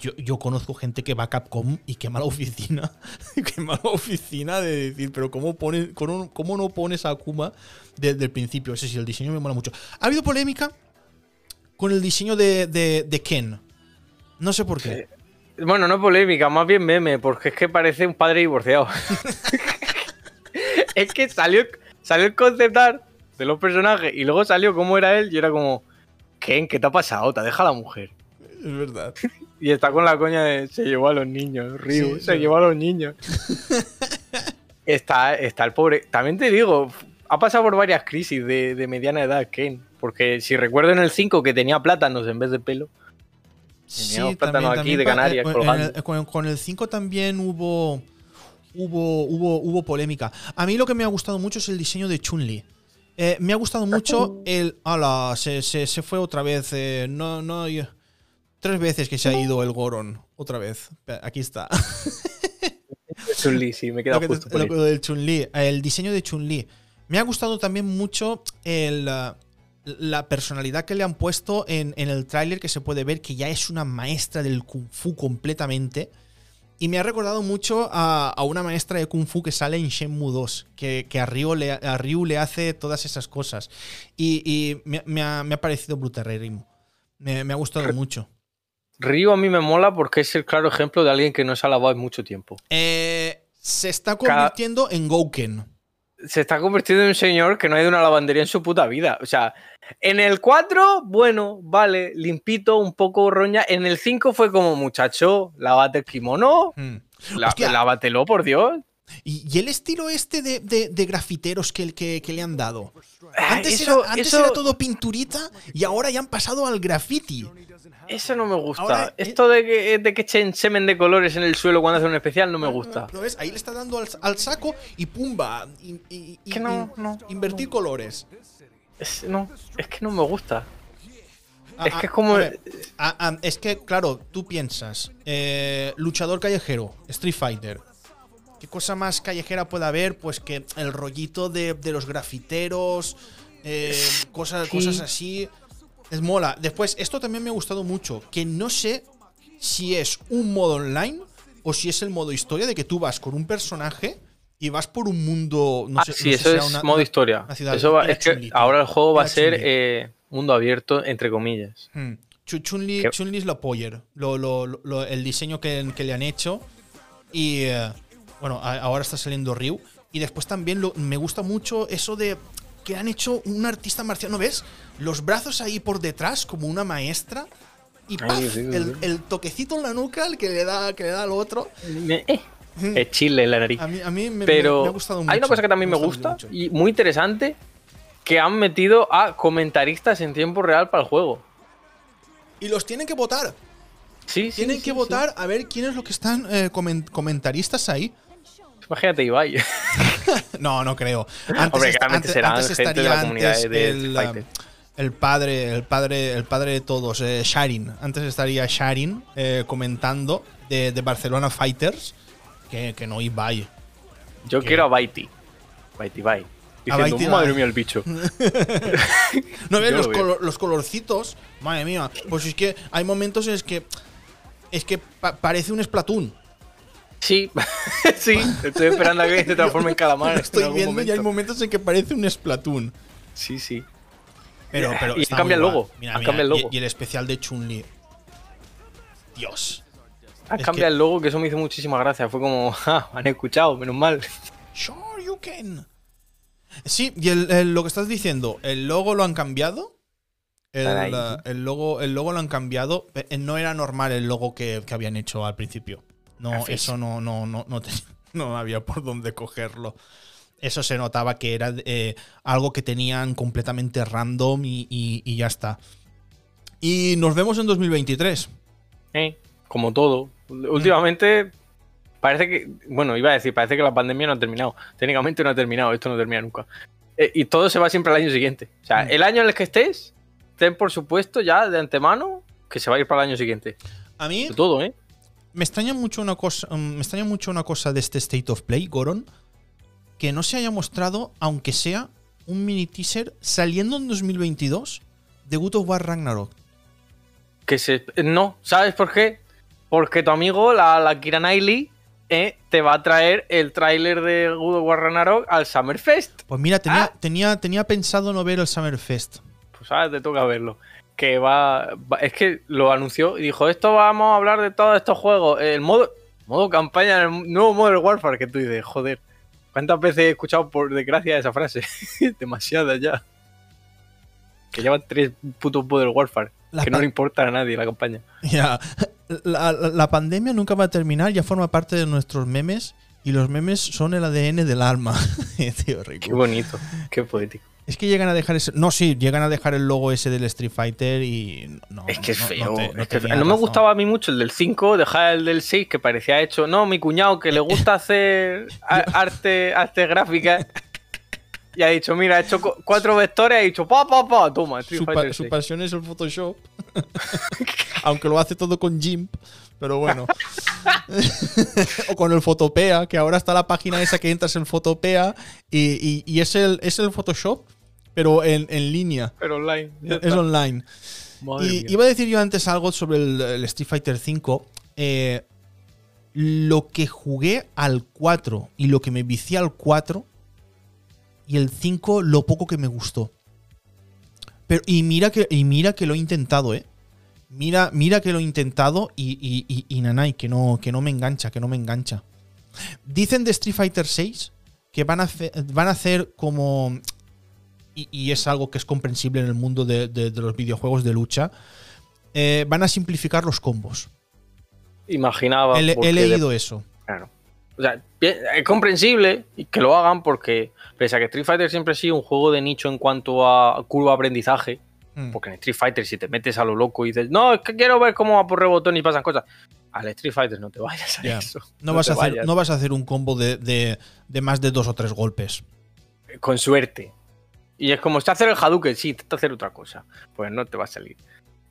Yo, yo conozco gente que va a Capcom y quema la oficina. [LAUGHS] quema la oficina de decir, pero ¿cómo, pones, cómo, cómo no pones a Akuma desde el principio? Ese sí, el diseño me mola mucho. Ha habido polémica con el diseño de, de- de Ken. No sé por qué. Bueno, no polémica, más bien meme, porque es que parece un padre divorciado. [LAUGHS] es que salió, salió el concept art de los personajes y luego salió cómo era él y era como, Ken, ¿qué te ha pasado? Te deja la mujer. Es verdad. [LAUGHS] Y está con la coña de se llevó a los niños, Ryu, Sí, se sí. llevó a los niños. [LAUGHS] está, está el pobre. También te digo, ha pasado por varias crisis de, de mediana edad, Ken. Porque si recuerdo en el 5 que tenía plátanos en vez de pelo. Teníamos plátano aquí de Canarias eh, colgando. el- con, con el 5 también hubo, hubo, hubo, hubo polémica. A mí lo que me ha gustado mucho es el diseño de Chun-Li. Eh, me ha gustado mucho el. ¡Hala! Se, se- se fue otra vez. eh, no, no. yo- tres veces que se ha ido el Goron. Otra vez. Aquí está. [LAUGHS] Chun-Li, sí, me queda justo por lo del Chun-Li, el diseño de Chun-Li. Me ha gustado también mucho el, la personalidad que le han puesto en, en el tráiler, que se puede ver que ya es una maestra del Kung Fu completamente. Y me ha recordado mucho a, a una maestra de Kung Fu que sale en Shenmue 2, que, que a, Ryu le, a Ryu le hace todas esas cosas. Y, y me, me ha, me ha parecido brutalérrimo. Me, me ha gustado mucho. Ryu a mí me mola porque es el claro ejemplo de alguien que no se ha lavado en mucho tiempo. Eh, se está Cada- convirtiendo en Gouken. Se está convirtiendo en un señor que no ha ido a una lavandería en su puta vida. O sea, en el 4, bueno, vale, limpito, un poco roña. En el 5 fue como, muchacho, lávate el kimono. Hmm. La- lávatelo, por Dios. ¿Y, y el estilo este de, de- de grafiteros que, que- que le han dado? Ah, Antes, eso, era, antes eso- era todo pinturita y ahora ya han pasado al graffiti. Eso no me gusta. Ahora, eh, Esto de que, de que echen semen de colores en el suelo cuando hacen un especial no me gusta. Ves, ahí le está dando al, al saco y pumba. y- y- y- Que no, no, invertir colores. Es, no, es que no me gusta. Ah, Es que ah, es como- ver, ah, ah, es que, claro, tú piensas, eh, luchador callejero, Street Fighter. ¿Qué cosa más callejera puede haber? Pues que el rollito de, de los grafiteros, eh, cosas, Sí. cosas así. Es mola. Después, esto también me ha gustado mucho. Que no sé si es un modo online o si es el modo historia de que tú vas con un personaje y vas por un mundo. No ah, sé, sí, no sé eso si es una- modo historia. ciudad. Eso va- es que ahora el juego va a ser eh, mundo abierto, entre comillas. Hmm. Chu- Chun-Li. Chun-Li es la poller. Lo, lo- lo- el diseño que, que le han hecho. Y eh, bueno, a- ahora está saliendo Ryu. Y después también lo- me gusta mucho eso de que han hecho un artista marciano. ¿Ves? Los brazos ahí por detrás, como una maestra. Y Ay, ¡paf! sí, sí, el, sí. el toquecito en la nuca el que le da, que le da al otro. Eh, Es chile en la nariz. A mí, a mí me, Pero me- me ha gustado mucho. hay una cosa que también me gusta mucho. y muy interesante que han metido a comentaristas en tiempo real para el juego. Y los tienen que votar. Sí, sí. Tienen que sí. votar a ver quiénes los que están eh, comen- comentaristas ahí. Imagínate, Ibai. [LAUGHS] No, no creo. Antes, Hombre, antes- serán antes gente de la estaría comunidad antes de el, um, el padre, el padre, el padre de todos, eh, Sharin. Antes estaría Sharin eh, comentando de, de Barcelona Fighters que, que no Ibai. Yo quiero a Baiti. Baiti Bai. Diciendo, Baiti madre Bai". mía, el bicho. [LAUGHS] [LAUGHS] ¿No ves los, lo veo. colo- los colorcitos? Madre mía. Pues es que hay momentos en los que. Es que pa- parece un Splatoon. Sí, [LAUGHS] sí. Estoy esperando a que se transforme en calamar. Estoy en viendo y hay momento. momentos en que parece un Splatoon. Sí, sí. Pero, pero Y cambia el logo. Mira, mira, cambiado el y- logo. Y, el especial de Chun-Li. Dios. Ah, cambia que- el logo, que eso me hizo muchísima gracia. Fue como, [LAUGHS] ah, han escuchado, menos mal. Sure, you can. Sí, y el- el- lo que estás diciendo, el logo lo han cambiado. El, logo, el logo lo han cambiado. Eh, No era normal el logo que, que habían hecho al principio. No, eso no, no, no, no, te- [LAUGHS] no había por dónde cogerlo. Eso se notaba que era eh, algo que tenían completamente random y, y- y ya está. Y nos vemos en 2023. Eh, Como todo. Últimamente, parece que. Bueno, iba a decir, parece que la pandemia no ha terminado. Técnicamente no ha terminado, esto no termina nunca. Eh, y todo se va siempre al año siguiente. O sea, Mm. el año en el que estés, ten por supuesto ya de antemano que se va a ir para el año siguiente. A mí De todo, ¿eh? Me extraña mucho una cosa, mm, me extraña mucho una cosa de este State of Play, Goron, que no se haya mostrado, aunque sea un mini teaser saliendo en 2022 de God of War Ragnarok. Que se. No, ¿sabes por qué? Porque tu amigo, la, la Kira Knightley, eh, te va a traer el tráiler de God of War Ragnarok al Summerfest. Pues mira, tenía, Ah. tenía, tenía pensado no ver el Summerfest. Pues sabes, te toca verlo. Que va, va- Es que lo anunció y dijo: Esto vamos a hablar de todos estos juegos. El modo, modo campaña, el nuevo Modern Warfare. Que tú dices, joder, ¿cuántas veces he escuchado por desgracia esa frase? [LAUGHS] Demasiadas ya. Que llevan tres putos Modern Warfare. La que no le importa a nadie la campaña. Ya, la, la- la pandemia nunca va a terminar, ya forma parte de nuestros memes y los memes son el ADN del alma. [LAUGHS] Tío, rico. Qué bonito, qué poético. Es que llegan a dejar ese. No, sí, llegan a dejar el logo ese del Street Fighter y. No, Es que es feo. no te- es no que tenía no me gustaba a mí mucho el del 5, dejar el del 6 que parecía hecho. No, mi cuñado que le gusta [LAUGHS] hacer arte, arte gráfica. Y ha dicho, mira, ha hecho cu- cuatro vectores, ha dicho, pa, pa, pa, toma, Street Su, pa- Fighter su 6. pasión es el Photoshop. [LAUGHS] Aunque lo hace todo con GIMP. Pero bueno. [LAUGHS] o con el Photopea, que ahora está la página esa que entras en Photopea y, y- y es, el, es el Photoshop, pero en, en línea. Pero online. Es online. Madre Y mía. iba a decir yo antes algo sobre el, el Street Fighter V. Eh, lo que jugué al 4 y lo que me vicié al 4 y el 5, lo poco que me gustó. Pero, y, mira que, y mira que lo he intentado, ¿eh? Mira, mira que lo he intentado y, y, y- y nanay, que no, que no me engancha, que no me engancha. Dicen de Street Fighter 6 que van a, hacer, van a hacer como y, y es algo que es comprensible en el mundo de, de- de los videojuegos de lucha, eh, van a simplificar los combos. Imaginaba. He, he de- leído eso. Claro. O sea, es comprensible que lo hagan porque, pese a que Street Fighter siempre ha sido un juego de nicho en cuanto a curva de aprendizaje, Mm. Porque en Street Fighter, si te metes a lo loco y dices, no, es que quiero ver cómo va por rebotón y pasan cosas. Al Street Fighter no te vayas a eso. No, vas a hacer, vayas. no vas a hacer un combo de, de- de más de dos o tres golpes. Con suerte. Y es como, está hacer el Hadouken, sí, intenta hacer otra cosa. Pues no te va a salir.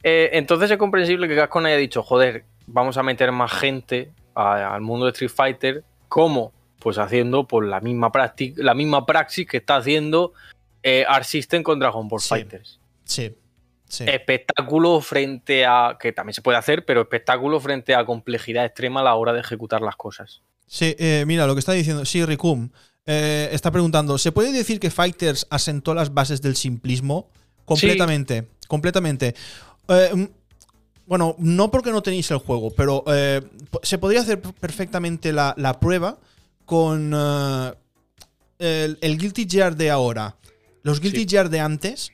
Eh, entonces es comprensible que Capcom haya dicho, joder, vamos a meter más gente al mundo de Street Fighter. ¿Cómo? Pues haciendo pues, la, misma la misma praxis que está haciendo eh, Art System con Dragon Ball Sí. Fighters. Sí. sí. espectáculo frente a. que también se puede hacer, pero espectáculo frente a complejidad extrema a la hora de ejecutar las cosas. Sí, eh, mira, lo que está diciendo, sí, Rikum, eh, está preguntando, ¿se puede decir que Fighters asentó las bases del simplismo? Completamente, completamente. Eh, mm, bueno, no porque no tenéis el juego, pero eh, se podría hacer perfectamente la, la prueba con el, el Guilty Gear de ahora, los Guilty Sí. Gear de antes,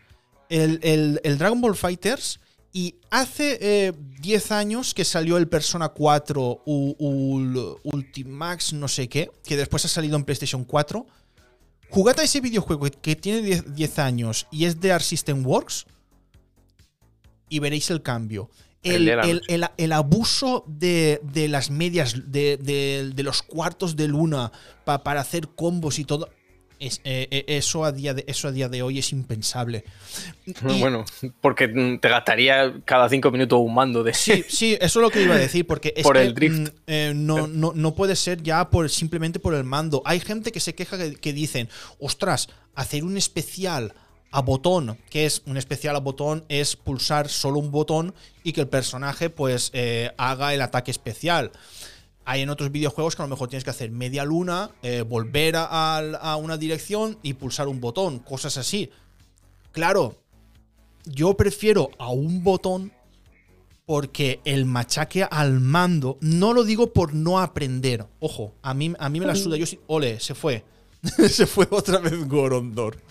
el, el- el Dragon Ball Fighters y hace eh, 10 años que salió el Persona 4 U- Ul- Ultimax, no sé qué, que después ha salido en PlayStation 4. Jugad a ese videojuego que- tiene 10, 10 años y es de Art System Works y veréis el cambio. El abuso de, de las medias, de, de- de los cuartos de luna pa- para hacer combos y todo. Es- eh, eh, eso, a día de, eso a día de hoy es impensable. Y- [LAUGHS] Bueno, porque te gastaría cada cinco minutos un mando de. Sí, sí, eso es lo que iba a decir, porque es [LAUGHS] Por que el drift. mm, eh, no, no, no puede ser ya por simplemente por el mando. Hay gente que se queja que, que dicen, ostras, hacer un especial a botón, que es un especial a botón, es pulsar solo un botón y que el personaje pues eh, haga el ataque especial. Hay en otros videojuegos que a lo mejor tienes que hacer media luna, eh, volver a, una dirección y pulsar un botón, cosas así. Claro, yo prefiero a un botón porque el machaque al mando, no lo digo por no aprender. Ojo, a mí, a mí me la suda. Yo sí, ole, se fue. [LAUGHS] se fue otra vez Gorondor.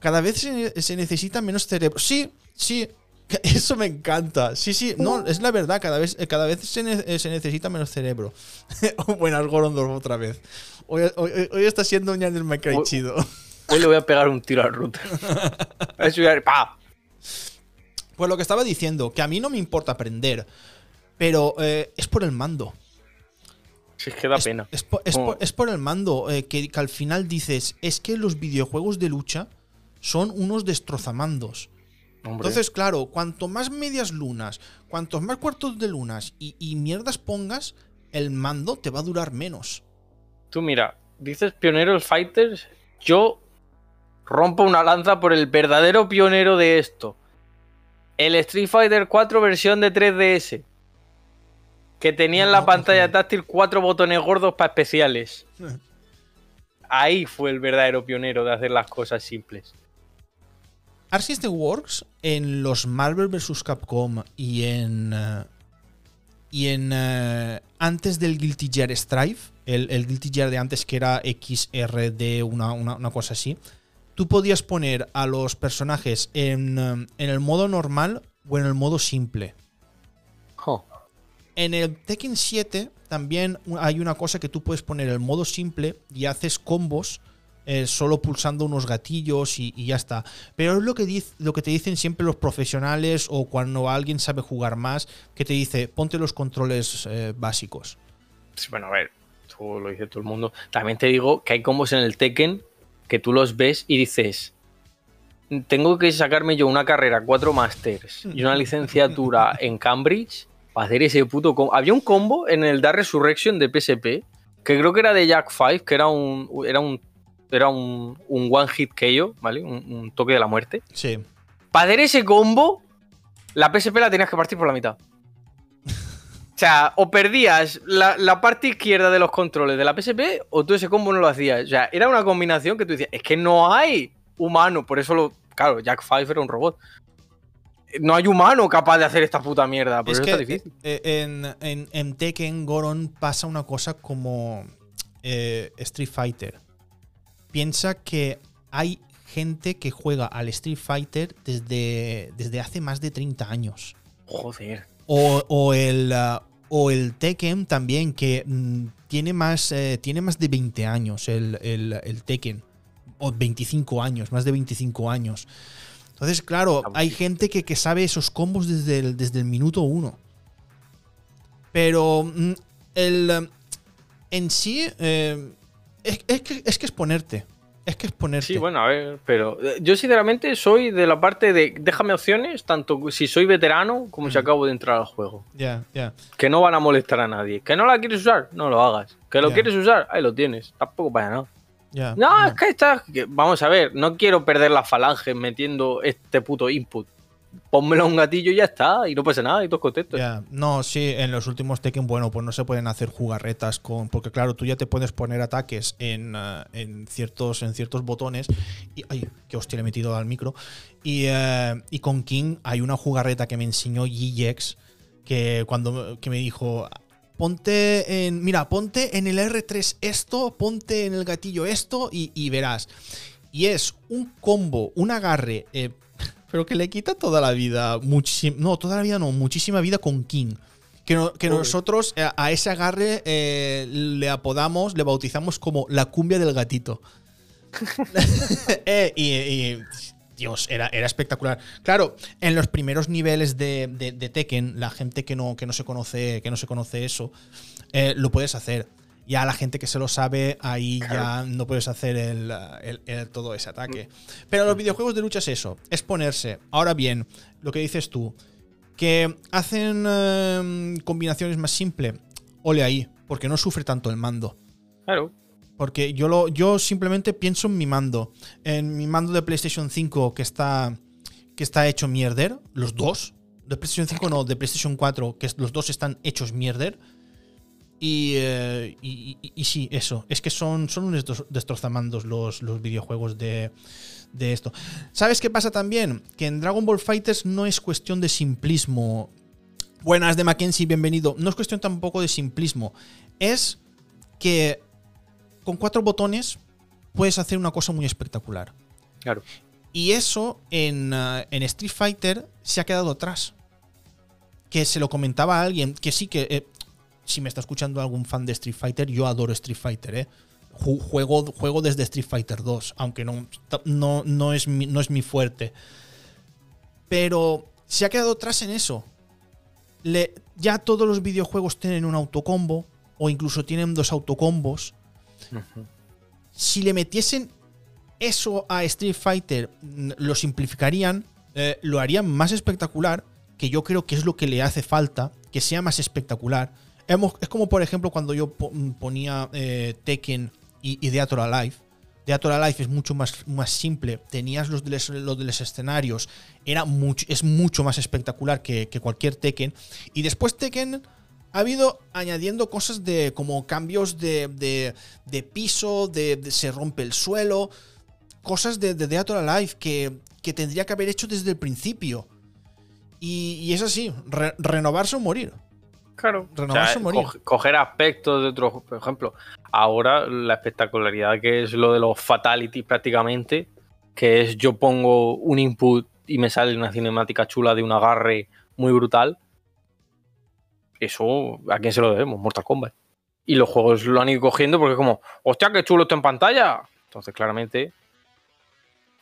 Cada vez se, se necesita menos cerebro. Sí, sí, [LAUGHS] eso me encanta. Sí, sí, no, es la verdad. Cada vez, eh, cada vez se, ne- eh, se necesita menos cerebro. [LAUGHS] Oh, Buenas, Gorondor, otra vez. Hoy, hoy- hoy está siendo un Minecraft Hoy- chido. Hoy le voy a pegar un tiro al router. [LAUGHS] Eso ya- ¡pa! Pues lo que estaba diciendo, que a mí no me importa aprender, pero eh, es por el mando. Si es que da es, pena. Es por, es Como- por- es por el mando eh, que, que al final dices, es que los videojuegos de lucha son unos destrozamandos. Entonces, claro, cuanto más medias lunas, cuantos más cuartos de lunas y, y mierdas pongas, el mando te va a durar menos. Tú mira, dices pioneros fighters, yo rompo una lanza por el verdadero pionero de esto. El Street Fighter 4 versión de 3DS. Que tenía en la No, pantalla táctil cuatro botones gordos para especiales. [LAUGHS] Ahí fue el verdadero pionero de hacer las cosas simples. Arc System Works en los Marvel vs. Capcom y en. eh, y en. eh, antes del Guilty Gear Strife, el, el Guilty Gear de antes que era XRD, una, una, una cosa así, tú podías poner a los personajes en, eh, en el modo normal o en el modo simple. En el Tekken 7 también hay una cosa que tú puedes poner el modo simple y haces combos eh, solo pulsando unos gatillos y, y ya está. Pero es lo que, dic- lo que te dicen siempre los profesionales o cuando alguien sabe jugar más, que te dice, ponte los controles eh, básicos. Sí, Bueno, a ver, tú lo dice todo el mundo. También te digo que hay combos en el Tekken que tú los ves y dices, tengo que sacarme yo una carrera, cuatro masters y una licenciatura [LAUGHS] en Cambridge para hacer ese puto combo. Había un combo en el Dark Resurrection de PSP que creo que era de Jack 5, que era un era un era un, un one hit KO, ¿vale? Un, un toque de la muerte. Sí. Para hacer ese combo, la PSP la tenías que partir por la mitad. O sea, o perdías la, la parte izquierda de los controles de la PSP o tú ese combo no lo hacías. O sea, era una combinación que tú decías, es que no hay humano, por eso lo... Claro, Jack Five era un robot. No hay humano capaz de hacer esta puta mierda, por es eso que está difícil. eh, en, en, en Tekken Goron pasa una cosa como eh, Street Fighter. Piensa que hay gente que juega al Street Fighter desde, desde hace más de 30 años. Joder. O, o el, ah, o el Tekken también, que mm, tiene, más, eh, tiene más de 20 años el, el- el Tekken. O 25 años, más de 25 años. Entonces, claro, hay gente que, que sabe esos combos desde el, desde el minuto uno. Pero mm, el, eh, en sí, eh, es, es que, es que es ponerte. Es que es ponerte. Sí, bueno, a ver, pero eh, yo sinceramente soy de la parte de déjame opciones, tanto si soy veterano como si Ujú. acabo de entrar al juego. Ya, ya. Que no van a molestar a nadie. Que no la quieres usar, no lo hagas. Que lo quieres usar, ahí lo tienes. Tampoco pasa nada. ya, No, es que está. que- Vamos a ver, no quiero perder la falange metiendo este puto input. Pónmelo a un gatillo y ya está, y no pasa nada, y todos contentos. No, sí, en los últimos Tekken, bueno, pues no se pueden hacer jugarretas con. Porque claro, tú ya te puedes poner ataques en, eh, en ciertos, en ciertos botones. Y. Ay, que hostia, le metido al micro. Y, eh, y con King hay una jugarreta que me enseñó GX. Que cuando que me dijo. Ponte en. Mira, ponte en el R3 esto, ponte en el gatillo esto y, y verás. Y es un combo, un agarre. eh, pero que le quita toda la vida. muchísima- no, toda la vida no, muchísima vida con King. Que, no- que nosotros eh, a ese agarre eh, le apodamos, le bautizamos como la cumbia del gatito. [LAUGHS] [LAUGHS] Eh, y, y, Dios, era, era espectacular. Claro, en los primeros niveles de, de- de Tekken, la gente que no, que no se conoce, que no se conoce eso, eh, lo puedes hacer. Ya la gente que se lo sabe, ahí ya no puedes hacer el, el- el- todo ese ataque. Pero los videojuegos de lucha es eso, es ponerse. Ahora bien, lo que dices tú, que hacen eh, combinaciones más simples, ole ahí, porque no sufre tanto el mando. Claro. Porque yo, lo, yo simplemente pienso en mi mando. En mi mando de PlayStation 5 que está, que está hecho mierder. Los dos. De PlayStation 5 no, de PlayStation 4, que los dos están hechos mierder. Y, eh, y, y- y sí, eso. Es que son, son unos destro- destrozamandos los, los videojuegos de, de esto. ¿Sabes qué pasa también? Que en Dragon Ball Fighters no es cuestión de simplismo. Buenas de Mackenzie, bienvenido. No es cuestión tampoco de simplismo. Es que con cuatro botones puedes hacer una cosa muy espectacular. Claro. Y eso en, eh, en Street Fighter se ha quedado atrás. Que se lo comentaba a alguien, que sí que... eh, si me está escuchando algún fan de Street Fighter, yo adoro Street Fighter, ¿eh? Ju- Juego, juego desde Street Fighter 2, aunque no, no, no, es mi, no es mi fuerte. Pero se ha quedado atrás en eso. Le- ya todos los videojuegos tienen un autocombo, o incluso tienen dos autocombos si le metiesen eso a Street Fighter, lo simplificarían, eh, lo haría más espectacular, que yo creo que es lo que le hace falta, que sea más espectacular. Es como, por ejemplo, cuando yo ponía eh, Tekken y, y Alive. Theater Alive es mucho más, más simple. Tenías los de, los, escenarios. Era es mucho más espectacular que, cualquier Tekken. Y después Tekken ha habido añadiendo cosas de como cambios de, de, piso, de, se rompe el suelo. Cosas de, de Theater Alive que, que tendría que haber hecho desde el principio. Y, es así, renovarse o morir. Claro, renovarse o, morir. coger aspectos de otros, por ejemplo, ahora la espectacularidad que es lo de los fatalities prácticamente, que es yo pongo un input y me sale una cinemática chula de un agarre muy brutal. Eso, ¿a quién se lo debemos? Mortal Kombat. Y los juegos lo han ido cogiendo porque es como, hostia, qué chulo está en pantalla. Entonces, claramente,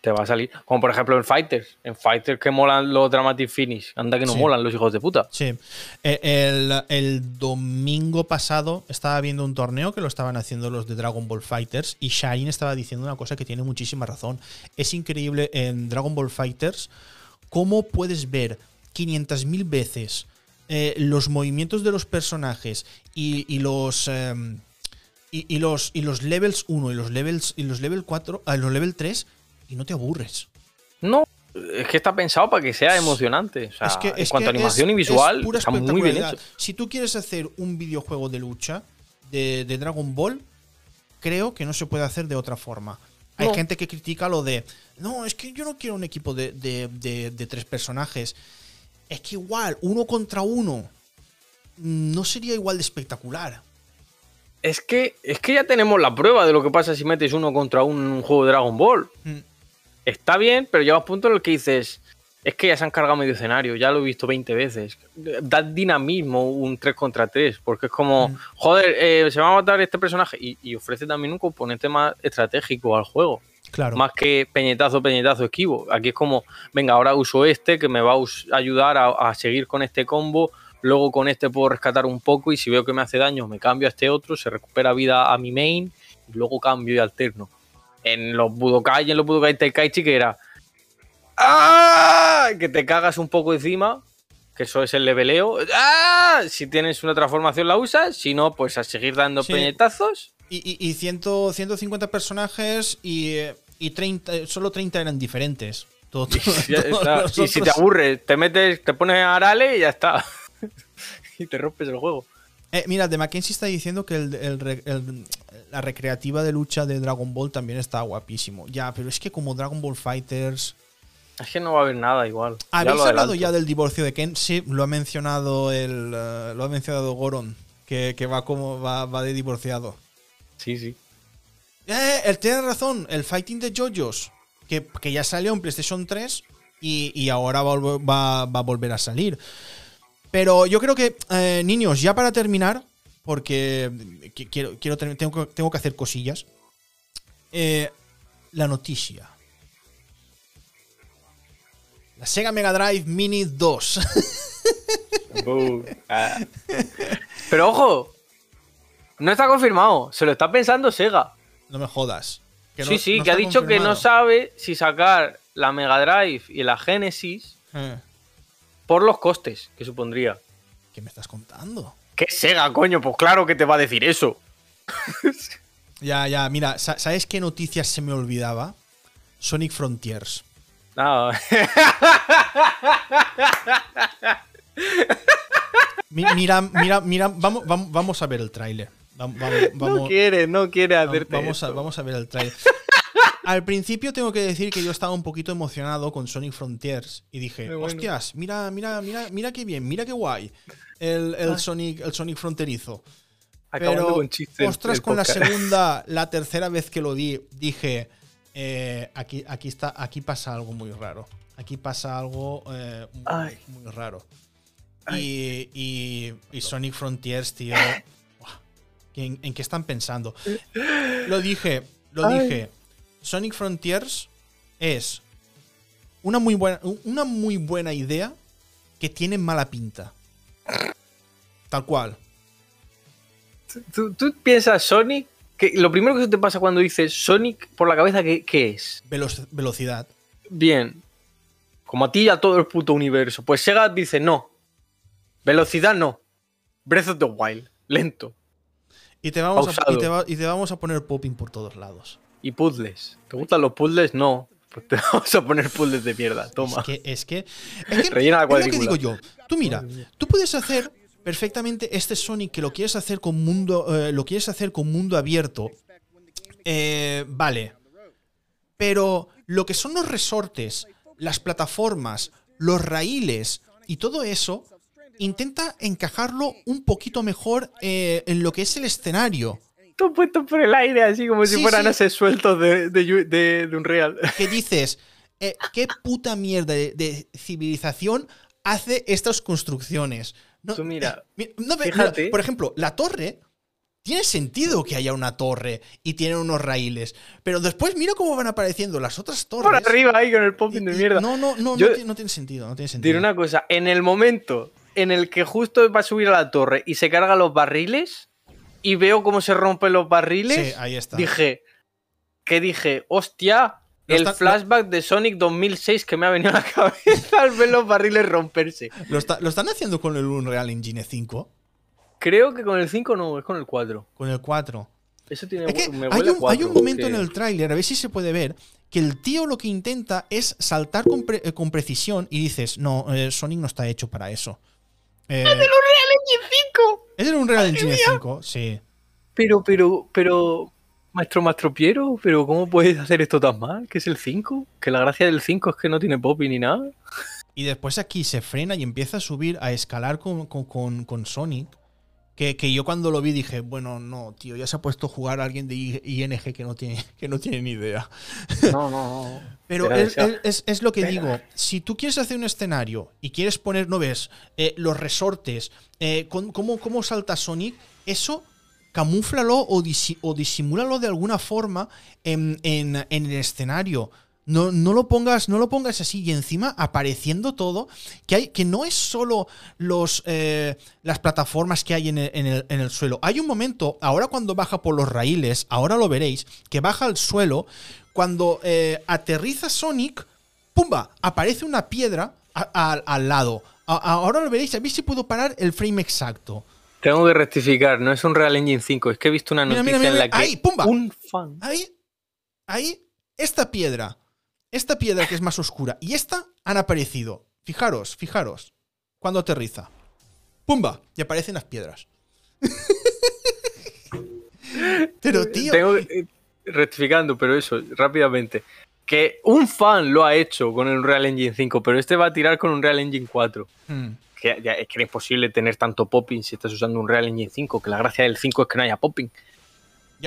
te va a salir. Como por ejemplo en Fighters. En Fighters que molan los Dramatic Finish. Anda que no molan los hijos de puta. Sí. Eh, el, domingo pasado estaba viendo un torneo que lo estaban haciendo los de Dragon Ball Fighters y Shine estaba diciendo una cosa que tiene muchísima razón. Es increíble en Dragon Ball Fighters cómo puedes ver 500.000 veces eh, los movimientos de los personajes y, los... Em, y, los, y los levels 1 y los levels y los level 4, los level 3 y no te aburres. No, es que está pensado para que sea emocionante. O sea, es que, en cuanto a animación y visual, está muy bien hecho. Si tú quieres hacer un videojuego de lucha de, Dragon Ball, creo que no se puede hacer de otra forma. Hay gente que critica lo de, no, es que yo no quiero un equipo de, de, tres personajes. Es que igual, uno contra uno, no sería igual de espectacular. Es que, es que ya tenemos la prueba de lo que pasa si metes uno contra uno en un juego de Dragon Ball. Mm está bien, pero llega un punto en el que dices, es que ya se han cargado medio escenario, ya lo he visto 20 veces. Da dinamismo un 3 contra 3, porque es como, mm. joder, eh, se va a matar este personaje y, ofrece también un componente más estratégico al juego. Claro. Más que peñetazo, peñetazo, esquivo. Aquí es como, venga, ahora uso este que me va a ayudar a, seguir con este combo. Luego con este puedo rescatar un poco y si veo que me hace daño me cambio a este otro, se recupera vida a mi main y luego cambio y alterno en los Budokai y en los Budokai Tenkaichi que era ¡Ah! que te cagas un poco encima, que eso es el leveleo. ¡Ah! Si tienes una transformación la usas, si no, pues a seguir dando peñetazos. Y, y, 150 personajes y, y 30, solo 30 eran diferentes. Todo, [LAUGHS] y, si te aburres, te metes, te pones a Arale y ya está. [LAUGHS] y te rompes el juego. Eh, mira, de Mackenzie está diciendo que la recreativa de lucha de Dragon Ball también está guapísimo. Ya, pero es que como Dragon Ball Fighters. Es que no va a haber nada igual. ¿Habéis hablado ya del divorcio de Ken? Sí, lo ha mencionado el. Eh, lo ha mencionado Goron. Que, va como. Va, de divorciado. Sí, sí. Eh, él tiene razón. El Fighting de JoJo's. Que, ya salió en PlayStation 3. Y, ahora va, va a volver a salir. Pero yo creo que, eh, niños, ya para terminar, porque quiero, quiero tengo, tengo que hacer cosillas. Eh, la noticia. La Sega Mega Drive Mini 2. [LAUGHS] Ah. Pero ojo, no está confirmado. Se lo está pensando Sega. No me jodas. sí, sí, que ha dicho que no sabe si sacar la Mega Drive y la Genesis eh. Por los costes que supondría. ¿Qué me estás contando? ¿Qué Sega, coño? Pues claro que te va a decir eso. [LAUGHS] ya, ya, mira, ¿sabes qué noticias se me olvidaba? Sonic Frontiers. [LAUGHS] No. mira, mira, mira, vamos, vamos, a ver el tráiler. no quiere, no quiere hacerte vamos, a, vamos a ver el tráiler. Al principio tengo que decir que yo estaba un poquito emocionado con Sonic Frontiers y dije, hostias, mira, mira, mira, mira qué bien, mira qué guay el, el Sonic, el Sonic fronterizo. Pero, con ostras, con la segunda, la tercera vez que lo di, dije, eh, aquí, aquí, está, aquí pasa algo muy raro. Aquí pasa algo eh, muy, raro. Y, y, Sonic Frontiers, tío. [LAUGHS] ¿en, ¿En, qué están pensando? Lo dije, lo dije. Sonic Frontiers es una muy buena, una muy buena idea que tiene mala pinta. Tal cual. ¿Tú, piensas Sonic? Que lo primero que se te pasa cuando dices Sonic por la cabeza, ¿qué, es? velocidad. Bien. Como a ti y a todo el puto universo. Pues Sega dice no. Velocidad no. Breath of the Wild. Lento. Y te vamos, a, Pausado. y te va- y te vamos a poner popping por todos lados. Y puzzles. ¿Te gustan los puzzles? No. Pues te [LAUGHS] vamos a poner puzzles de mierda. Toma. Es que, es que, es que [LAUGHS] Rellena la es lo que digo yo. Tú mira, tú puedes hacer perfectamente este Sonic que lo quieres hacer con mundo, eh, lo quieres hacer con mundo abierto. Eh, vale. Pero lo que son los resortes, las plataformas, los raíles y todo eso, intenta encajarlo un poquito mejor eh, en lo que es el escenario. Todo puesto por el aire, así como si fueran sí. ese sueltos de, de, de Unreal. [LAUGHS] que dices, eh, ¿qué puta mierda de, civilización hace estas construcciones? No, Tú mira, eh, mi- no, fíjate. mira, por ejemplo, la torre. Tiene sentido que haya una torre y tiene unos raíles. Pero después mira cómo van apareciendo las otras torres. Por arriba ahí con el popping de mierda. No, no, no, Yo- no, tiene, no tiene sentido. No tiene sentido. Diré una cosa, en el momento en el que justo va a subir a la torre y se carga los barriles y veo cómo se rompen los barriles, Sí, ahí está. dije, ¿qué dije? Hostia, el está- flashback de Sonic 2006 que me ha venido a la [LAUGHS] cabeza al ver los barriles romperse. ¿Lo, está- lo están haciendo con el Unreal Engine 5? Creo que con el 5 no, es con el 4. Con el 4. Eso tiene Es que me hay un, hay un 4, momento porque- en el tráiler, a ver si se puede ver, que el tío lo que intenta es saltar con, pre- eh, con precisión y dices, no, eh, Sonic no está hecho para eso. Eh, Unreal Engine 5. ¿Es el Unreal Engine 5? Sí. Pero, pero, pero, maestro Mastropiero, pero ¿cómo puedes hacer esto tan mal? ¿Qué es el 5? Que la gracia del 5 es que no tiene poppy ni nada. Y después aquí se frena y empieza a subir, a escalar con, con, con- con Sonic. Que, que yo cuando lo vi dije, bueno, no, tío, ya se ha puesto a jugar a alguien de ING que no tiene, que no tiene ni idea. No, no, no. [LAUGHS] Pero es, es- es- es lo que Pero- digo. Si tú quieres hacer un escenario y quieres poner, no ves, eh, los resortes, eh, con- cómo, cómo salta Sonic, eso camúflalo o, disi- o disimúlalo de alguna forma en, en- en el escenario. No, no lo pongas, no lo pongas así y encima apareciendo todo, que hay, que no es solo los, eh, las plataformas que hay en el, en el- en el suelo. Hay un momento, ahora cuando baja por los raíles, ahora lo veréis, que baja al suelo, cuando eh, aterriza Sonic, ¡pumba! Aparece una piedra a- a- al lado. A- ahora lo veréis, a ver si puedo parar el frame exacto. Tengo que rectificar, no es un Real Engine 5, es que he visto una Mira, noticia mira, mira, en la que ahí, pumba. un fan. Ahí, ahí, esta piedra, esta piedra que es más oscura y esta han aparecido. Fijaros, fijaros, cuando aterriza. ¡Pumba! Y aparecen las piedras. [LAUGHS] Pero, tío, Tengo eh, rectificando, pero eso, rápidamente. Que un fan lo ha hecho con el Real Engine 5, pero este va a tirar con un Real Engine 4. hmm, Que ya, es que imposible tener tanto popping si estás usando un Real Engine 5, que la gracia del 5 es que no haya popping.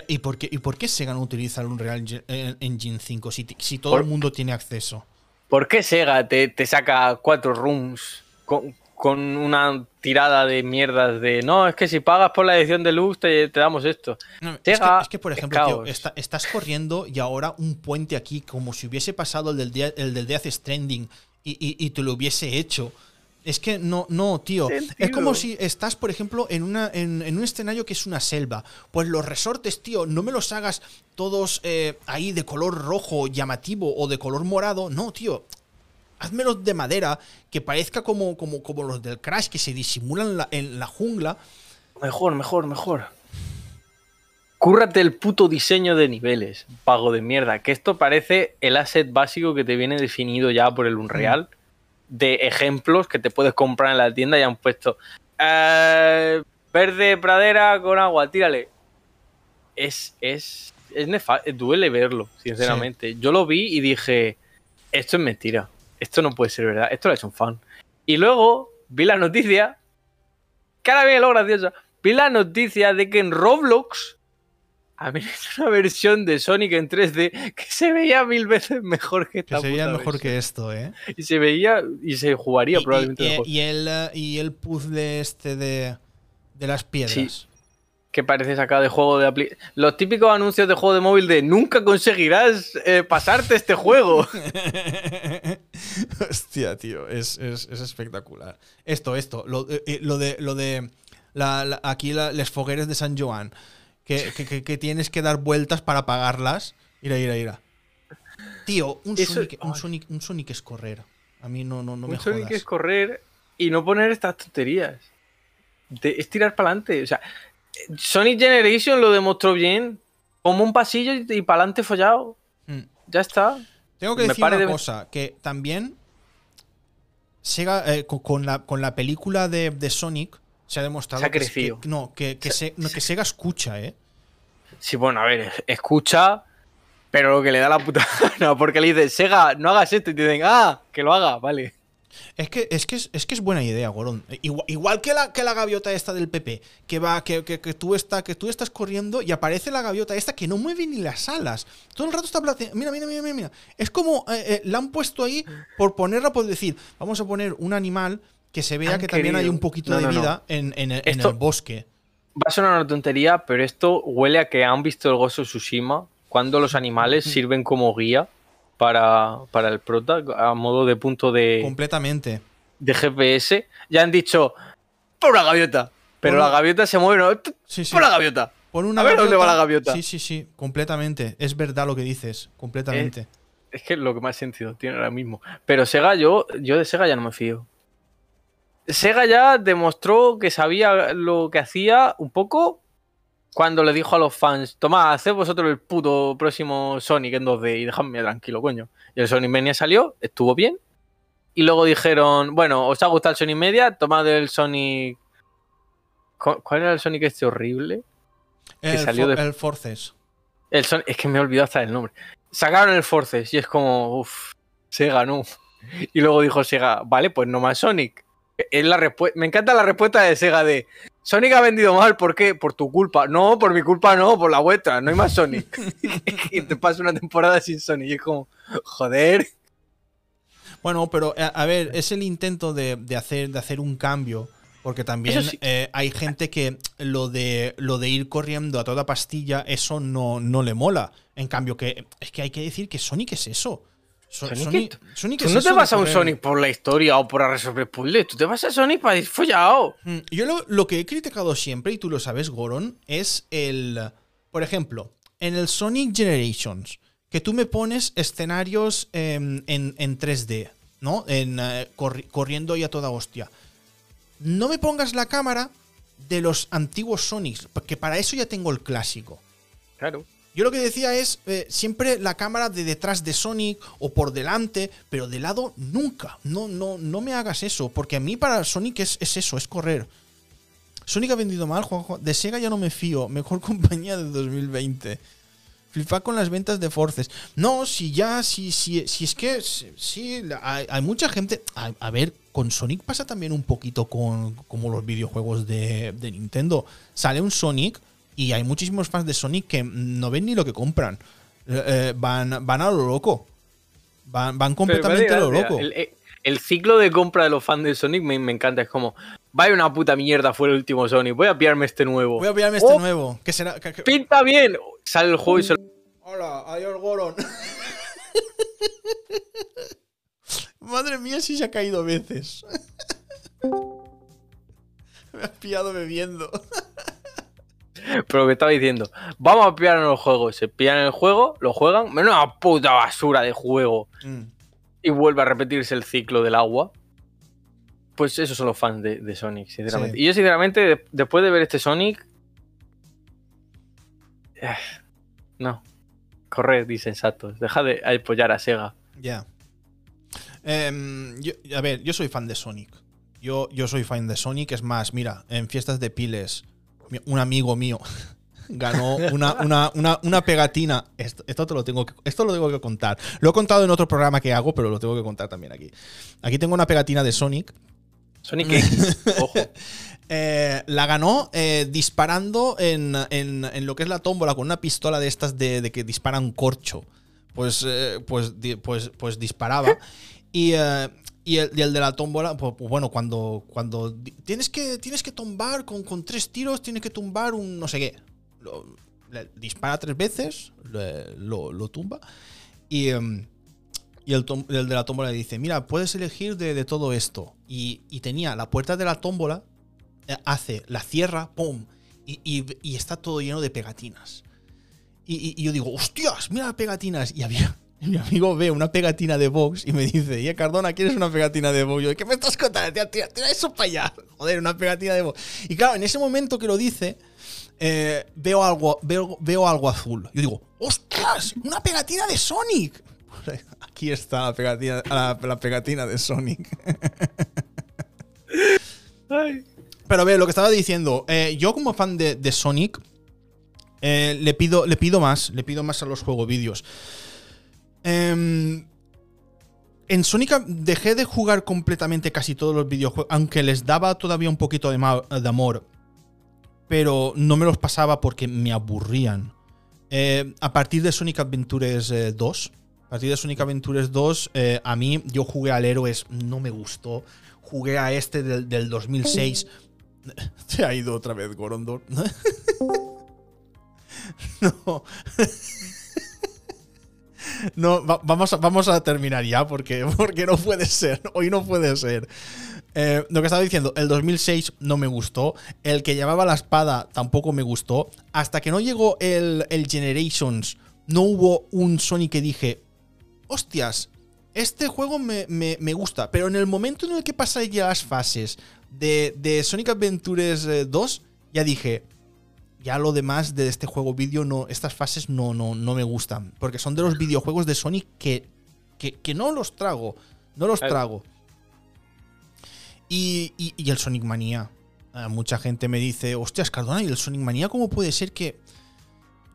¿Y, por qué, ¿Y por qué Sega no utiliza el Unreal Engine- eh, Engine 5 si, si todo Por- el mundo tiene acceso? ¿Por qué Sega te, te saca cuatro rooms con, con una tirada de mierdas de no, es que si pagas por la edición deluxe te, te damos esto? No, es, que, Sega es que, por ejemplo, tío, caos. está- estás corriendo y ahora un puente aquí, como si hubiese pasado el del, día- el del Death Stranding y, y- y te lo hubiese hecho. Es que no, no, tío. Es como si estás, por ejemplo, en, una, en, en un escenario que es una selva. Pues los resortes, tío, no me los hagas todos eh, ahí de color rojo llamativo o de color morado. No, tío. Házmelos de madera, que parezca como, como, como los del Crash, que se disimulan en la, en la jungla. Mejor, mejor, mejor. Cúrrate el puto diseño de niveles, pago de mierda. Que esto parece el asset básico que te viene definido ya por el Unreal. De ejemplos que te puedes comprar en la tienda y han puesto. eh, verde pradera con agua, tírale. Es. es. es nefa- duele verlo, sinceramente. Yo lo vi y dije. Esto es mentira. Esto no puede ser verdad. Esto lo ha hecho un fan. Y luego vi la noticia. Ahora viene lo gracioso. Vi la noticia de que en Roblox habían [LAUGHS] hecho una versión de Sonic en 3D que se veía mil veces mejor que esta Que se veía puta mejor versión. que esto, ¿eh? Y se veía y se jugaría Y- probablemente y, mejor. y el, eh, y el puzzle este de, de las piedras. que parece sacado de juego de apli- Los típicos anuncios de juego de móvil de nunca conseguirás eh, pasarte este juego. [LAUGHS] Hostia, tío, es, es- es espectacular. Esto, esto, lo, eh, lo de, lo de la- la- aquí la- las fogueres de San Joan, que, que- que- que tienes que dar vueltas para apagarlas. Ira, ira, ira. Tío, un, Eso- Sonic, un. Sonic, un Sonic es correr. A mí no, no, no me un Sonic jodas. es correr y no poner estas tonterías. De- es tirar para adelante. O sea, Sonic Generation lo demostró bien. Como un pasillo y, para adelante follado. Mm. Ya está. Tengo que Me decir una de- cosa, que también Sega, eh, co- con, la, con la película de, de Sonic se ha demostrado Se ha que- crecido. que, no, que, que se- no, que Sega escucha, ¿eh? Sí, bueno, a ver, escucha, pero lo que le da la puta [LAUGHS] gana, porque le dices, Sega, no hagas esto, y te dicen, ah, que lo haga, vale. Es que es, que es, es que es buena idea, Gorón. Igual, igual que, la, que la gaviota esta del PP, que va, que, que, que tú está, que tú estás corriendo y aparece la gaviota esta que no mueve ni las alas. Todo el rato está Mira, mira, mira, mira, mira. Es como eh, eh, la han puesto ahí por ponerla, por decir, vamos a poner un animal que se vea Han que también hay un poquito No, de no, no. vida En, en el, en Esto- el bosque. Va a sonar una tontería, pero esto huele a que han visto el Gozo Tsushima cuando los animales sirven como guía para, para el prota, a modo de punto de, Completamente. de GPS. Ya han dicho, por la gaviota. Pero Bueno. la gaviota se mueve, ¿no? Sí, sí. Por la gaviota. Pon una A ver dónde va la gaviota. Sí, sí, sí, completamente. Es verdad lo que dices, completamente. Es que es lo que más sentido tiene ahora mismo. Pero Sega, yo, yo de Sega ya no me fío. Sega ya demostró que sabía lo que hacía un poco cuando le dijo a los fans, tomad, haced vosotros el puto próximo Sonic en 2D y dejadme tranquilo, coño. Y el Sonic Mania salió, estuvo bien. Y luego dijeron, bueno, ¿os ha gustado el Sonic Media? Tomad el Sonic... ¿Cu- ¿Cuál era el Sonic este horrible? que el, salió For- de- el Forces. El Son- es que me he olvidado hasta el nombre. Sacaron el Forces y es como, uff, Sega no. [LAUGHS] Y luego dijo Sega, vale, pues no más Sonic. Es la me encanta la respuesta de Sega de Sonic ha vendido mal, ¿por qué? Por tu culpa. No, por mi culpa no, por la vuestra, no hay más Sonic. [LAUGHS] y te pasa una temporada sin Sonic y es como, joder. Bueno, pero a, a ver, es el intento de, de hacer, de hacer un cambio. Porque también sí. eh, hay gente que lo de, lo de ir corriendo a toda pastilla, eso no, no le mola. En cambio, que es que hay que decir que Sonic es eso. So- Sonic Sonic, Sonic Tú no te vas a un. Sonic por la historia o por a resolver puzzles, tú te vas a Sonic para ir follado. Mm, Yo lo, lo que he criticado siempre, y tú lo sabes, Goron, es el. Por ejemplo, en el Sonic Generations, que tú me pones escenarios em, en, en 3D, ¿no? En, eh, corri- corriendo y a toda hostia. No me pongas la cámara de los antiguos Sonics, porque para eso ya tengo el clásico. Claro. Yo lo que decía es eh, siempre la cámara de detrás de Sonic o por delante, pero de lado nunca. No, no, no me hagas eso, porque a mí para Sonic es, es eso, es correr. Sonic ha vendido mal, Juanjo. De Sega ya no me fío. [LAUGHS] Mejor compañía de 2020. Flipa con las ventas de Forces. No, si ya, si, si, si es que, sí, hay, mucha gente. A, ver, con Sonic pasa también un poquito con como los videojuegos de, de Nintendo. Sale un Sonic y hay muchísimos fans de Sonic que no ven ni lo que compran. Eh, eh, van, van a lo loco. Van, van completamente a lo loco. gracia. El, el- el ciclo de compra de los fans de Sonic me, me encanta. Es como, vaya una puta mierda fue el último Sonic, voy a pillarme este nuevo. Voy a pillarme este Oh, nuevo. Que será? Pinta bien. Sale el juego y se lo- Hola, adiós Goron. [LAUGHS] Madre mía, si se ha caído veces. [LAUGHS] Me has pillado bebiendo. [LAUGHS] [LAUGHS] Pero lo que estaba diciendo, vamos a pillar en el juego. Se pillan en el juego, lo juegan, menos una puta basura de juego. Mm. Y vuelve a repetirse el ciclo del agua. Pues esos son los fans de, de Sonic, sinceramente. Sí. Y yo, sinceramente, de- después de ver este Sonic. eh, No. Corred, insensatos. Deja de apoyar a Sega. Ya. Em, a ver, yo soy fan de Sonic. Yo, yo soy fan de Sonic. Es más, mira, en fiestas de piles, un amigo mío [LAUGHS] ganó una, una- una- una pegatina. Esto, esto te lo tengo que, esto lo tengo que contar. Lo he contado en otro programa que hago, pero lo tengo que contar también aquí. Aquí tengo una pegatina de Sonic Sonic X, [LAUGHS] ojo. Eh, la ganó eh, disparando en, en- en lo que es la tómbola con una pistola de estas de, de que disparan corcho. Pues, eh, pues, di- pues, pues disparaba. [LAUGHS] Y, y el, y de la tómbola, pues, pues bueno, cuando, cuando tienes, que, tienes que tumbar con, con tres tiros, tienes que tumbar un no sé qué. Dispara tres veces, lo, lo tumba. Y, em, y el, tom- de la tómbola le dice, mira, puedes elegir de, de todo esto. Y, tenía la puerta de la tómbola, eh, hace, la cierra, ¡pum! Y, y- está todo lleno de pegatinas. Y yo digo, hostias, mira las pegatinas. Y había, Y mi amigo ve una pegatina de Vox y me dice, y Cardona, ¿quieres una pegatina de Vox? Yo, ¿qué me estás contando? Tira, tira, tira eso para allá. [LAUGHS] Joder, una pegatina de Vox. Y claro, en ese momento que lo dice, eh, veo, algo, veo, veo algo azul. Yo digo, ¡ostras! ¡Una pegatina de Sonic! [LAUGHS] Aquí está la pegatina, la, la pegatina de Sonic. [LAUGHS] Pero ve, lo que estaba diciendo, eh, yo como fan de, de Sonic, eh, le, pido, le pido más, le pido más a los juegos vídeos. Em, en Sonic dejé de jugar completamente casi todos los videojuegos, aunque les daba todavía un poquito de, amor, pero no me los pasaba porque me aburrían. Eh, a partir de Sonic Adventures 2, a partir de Sonic Adventures 2, a mí yo jugué al Héroes, no me gustó. Jugué a este del, del 2006. [LAUGHS] Se ha ido otra vez Gorondor. [LAUGHS] no. [LAUGHS] No, vamos, a, vamos a terminar ya porque, porque no puede ser. Hoy no puede ser. Eh, lo que estaba diciendo, el 2006 no me gustó. El que llevaba la espada tampoco me gustó. Hasta que no llegó el, el Generations, no hubo un Sonic que dije, hostias, este juego me, gusta. Pero en el momento en el que pasé ya las fases de, de Sonic Adventures 2, eh, ya dije, ya lo demás de este juego vídeo, no, estas fases no, no, no me gustan. Porque son de los videojuegos de Sonic que, que, no los trago. No los trago. Y, y, el Sonic Manía. Ah, mucha gente me dice, hostias, Cardona, ¿y el Sonic Manía cómo puede ser que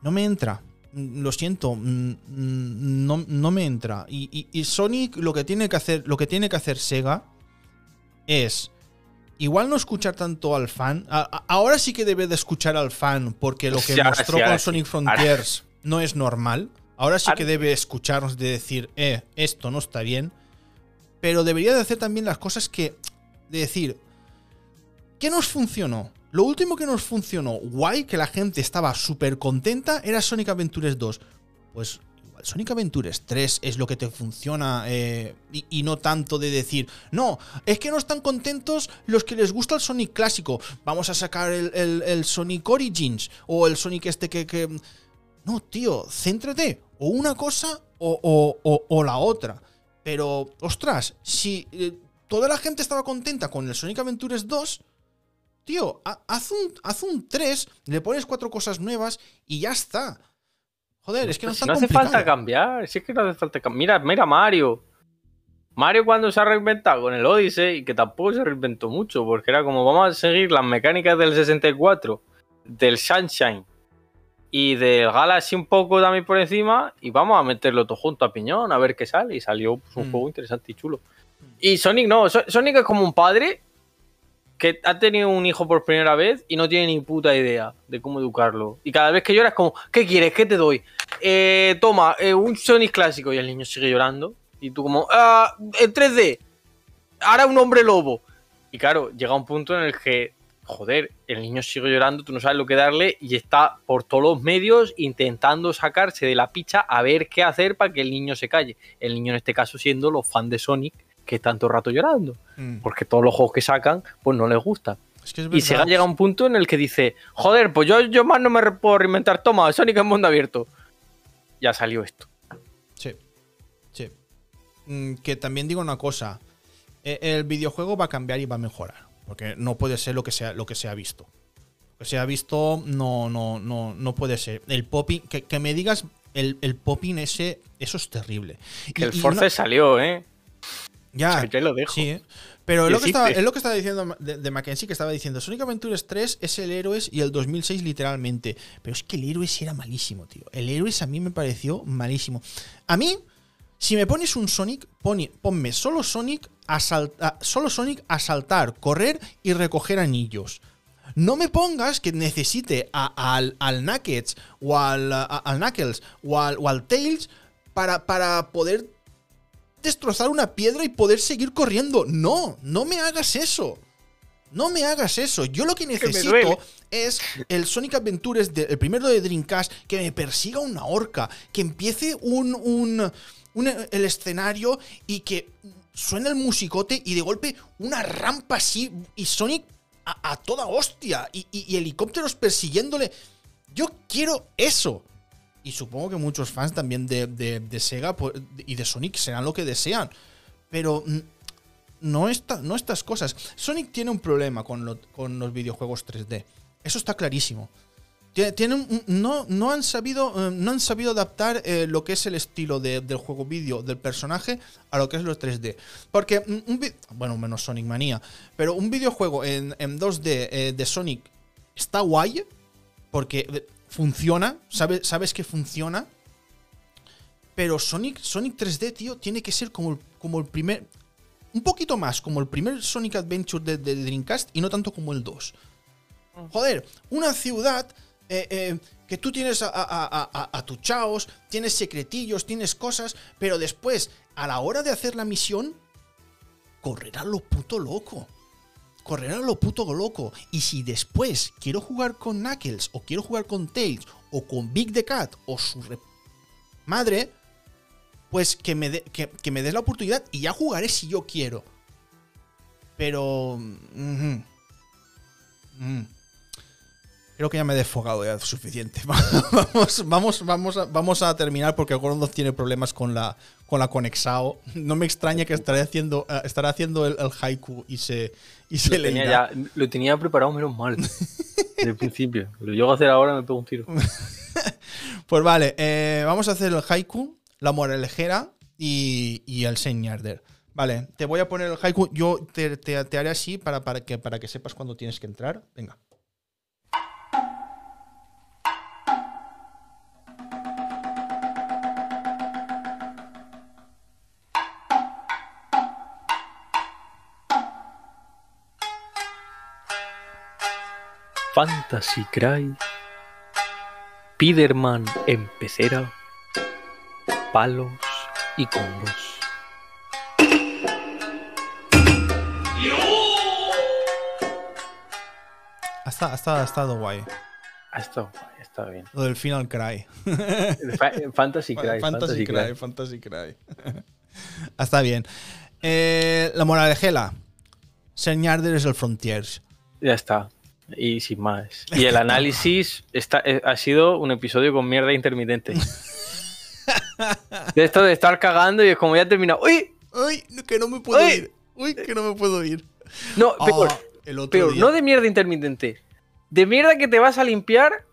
no me entra? Mm, lo siento, mm, mm, no, no me entra. Y, y, Sonic lo que tiene que hacer, lo que tiene que hacer Sega es igual no escuchar tanto al fan. ahora sí que debe de escuchar al fan, porque lo que mostró con Sonic Frontiers no es normal. Ahora sí que debe escucharnos de decir, eh, esto no está bien. Pero debería de hacer también las cosas que. De decir, ¿qué nos funcionó? Lo último que nos funcionó, guay, que la gente estaba súper contenta, era Sonic Adventures 2. Pues Sonic Adventures 3 es lo que te funciona eh, y, no tanto de decir, no, es que no están contentos los que les gusta el Sonic clásico, vamos a sacar el, Sonic Origins o el Sonic este que... No, tío, céntrate, o una cosa o, la otra. Pero, ostras, si eh, toda la gente estaba contenta con el Sonic Adventures 2, tío, haz un, haz un 3, le pones cuatro cosas nuevas y ya está. Joder, es que no, no hace falta cambiar. Si es que no hace falta cambiar. Mira, mira Mario. Mario cuando se ha reinventado con el Odyssey, que tampoco se reinventó mucho, porque era como vamos a seguir las mecánicas del 64, del Sunshine y del Galaxy un poco también por encima, y vamos a meterlo todo junto a piñón, a ver qué sale. Y salió pues, un mm. juego interesante y chulo. Y Sonic no, Sonic es como un padre que ha tenido un hijo por primera vez y no tiene ni puta idea de cómo educarlo. Y cada vez que llora es como, ¿qué quieres? ¿Qué te doy? Eh, toma, eh, un Sonic clásico y el niño sigue llorando. Y tú como, ah, en 3D, ahora un hombre lobo. Y claro, llega un punto en el que, joder, el niño sigue llorando, tú no sabes lo que darle y está por todos los medios intentando sacarse de la picha a ver qué hacer para que el niño se calle. El niño en este caso siendo los fans de Sonic que tanto rato llorando. Mm. Porque todos los juegos que sacan, pues no les gusta. y Sega llega a un punto en el que dice, joder, pues yo, yo más no me puedo reinventar, toma, Sonic en mundo abierto. Ya salió esto. Sí, sí. Mm, que también digo una cosa, e, el videojuego va a cambiar y va a mejorar, porque no puede ser lo que, sea, lo que se ha visto. Lo que se ha visto no, no, no, no puede ser. El popping, que, me digas el, el, popping ese, eso es terrible. Que el Force salió, ¿eh? Ya, lo dejo. Sí, ¿eh? Pero es lo, que estaba, es lo que estaba diciendo de, Mackenzie, que estaba diciendo, Sonic Adventures 3 es el Héroes y el 2006 literalmente. Pero es que el Héroes era malísimo, tío. El Héroes a mí me pareció malísimo. A mí, si me pones un Sonic, ponme solo Sonic, a solo Sonic a saltar, correr y recoger anillos. No me pongas que necesite al, al Knuckles o al, al Knuckles o al, o al Tails para, para poder destrozar una piedra y poder seguir corriendo. No, no me hagas eso. No me hagas eso. Yo lo que necesito es el Sonic Adventures, el primero de Dreamcast, que me persiga una orca, que empiece un, un, el escenario y que suene el musicote y de golpe una rampa así y Sonic a, toda hostia y, y helicópteros persiguiéndole. Yo quiero eso. Y supongo que muchos fans también de, de- de Sega pues, y de Sonic serán lo que desean. Pero no, esta- no estas cosas. Sonic tiene un problema con, con los videojuegos 3D. Eso está clarísimo. No, no, han sabido, eh, no han sabido adaptar eh, lo que es el estilo de- del juego vídeo del personaje a lo que es los 3D. Porque, un, bueno, menos Sonic Manía, pero un videojuego en, en 2D eh, de Sonic está guay porque funciona, sabe- sabes que funciona. Pero Sonic, Sonic 3D, tío, tiene que ser como el, como el primer. Un poquito más como el primer Sonic Adventure de, de Dreamcast y no tanto como el 2. Joder, una ciudad eh, eh, que tú tienes a, a- a- a- a tu chaos, tienes secretillos, tienes cosas, pero después, a la hora de hacer la misión, correrá lo puto loco. Correrá lo puto loco. Y si después quiero jugar con Knuckles, o quiero jugar con Tails, o con Big the Cat, o su re- madre, pues que me, que, me des la oportunidad y ya jugaré si yo quiero. Pero... Mm. Creo que ya me he desfogado ya suficiente. [LAUGHS] vamos, vamos, vamos, a, vamos a terminar porque Gordon tiene problemas con la, con la Conexao. No me extraña que estaré haciendo, eh, estará haciendo el haiku y se, y se Lo le tenía, irá. ya, lo tenía preparado menos mal. [LAUGHS] Desde el principio. Lo llego a hacer ahora me pego un tiro. [LAUGHS] Pues vale, eh, vamos a hacer el haiku, la moralejera y, y el señarder. Vale, te voy a poner el haiku. Yo te, te- te haré así para, para, que, para que sepas cuándo tienes que entrar. Venga. Fantasy Cry. Piderman en pecera. Palos y combos. Ha estado, ha estado- ha estado guay. Ah, Esto está bien. Lo del Final Cry. Fa- Fantasy Cry. Fantasy Cry, Fantasy [LAUGHS] Cry. Está bien. Eh, la moralejela. Señarder es el Frontiers. Ya está. Y sin más. [LAUGHS] Y el análisis está, eh, ha sido un episodio con mierda intermitente. [LAUGHS] De esto de estar cagando y es como ya he terminado. ¡Uy! ¡Uy! Que no me puedo ¡Uy! ir. ¡Uy! Que no me puedo ir. No, peor. Ah, el otro peor. día. No de mierda intermitente. De mierda que te vas a limpiar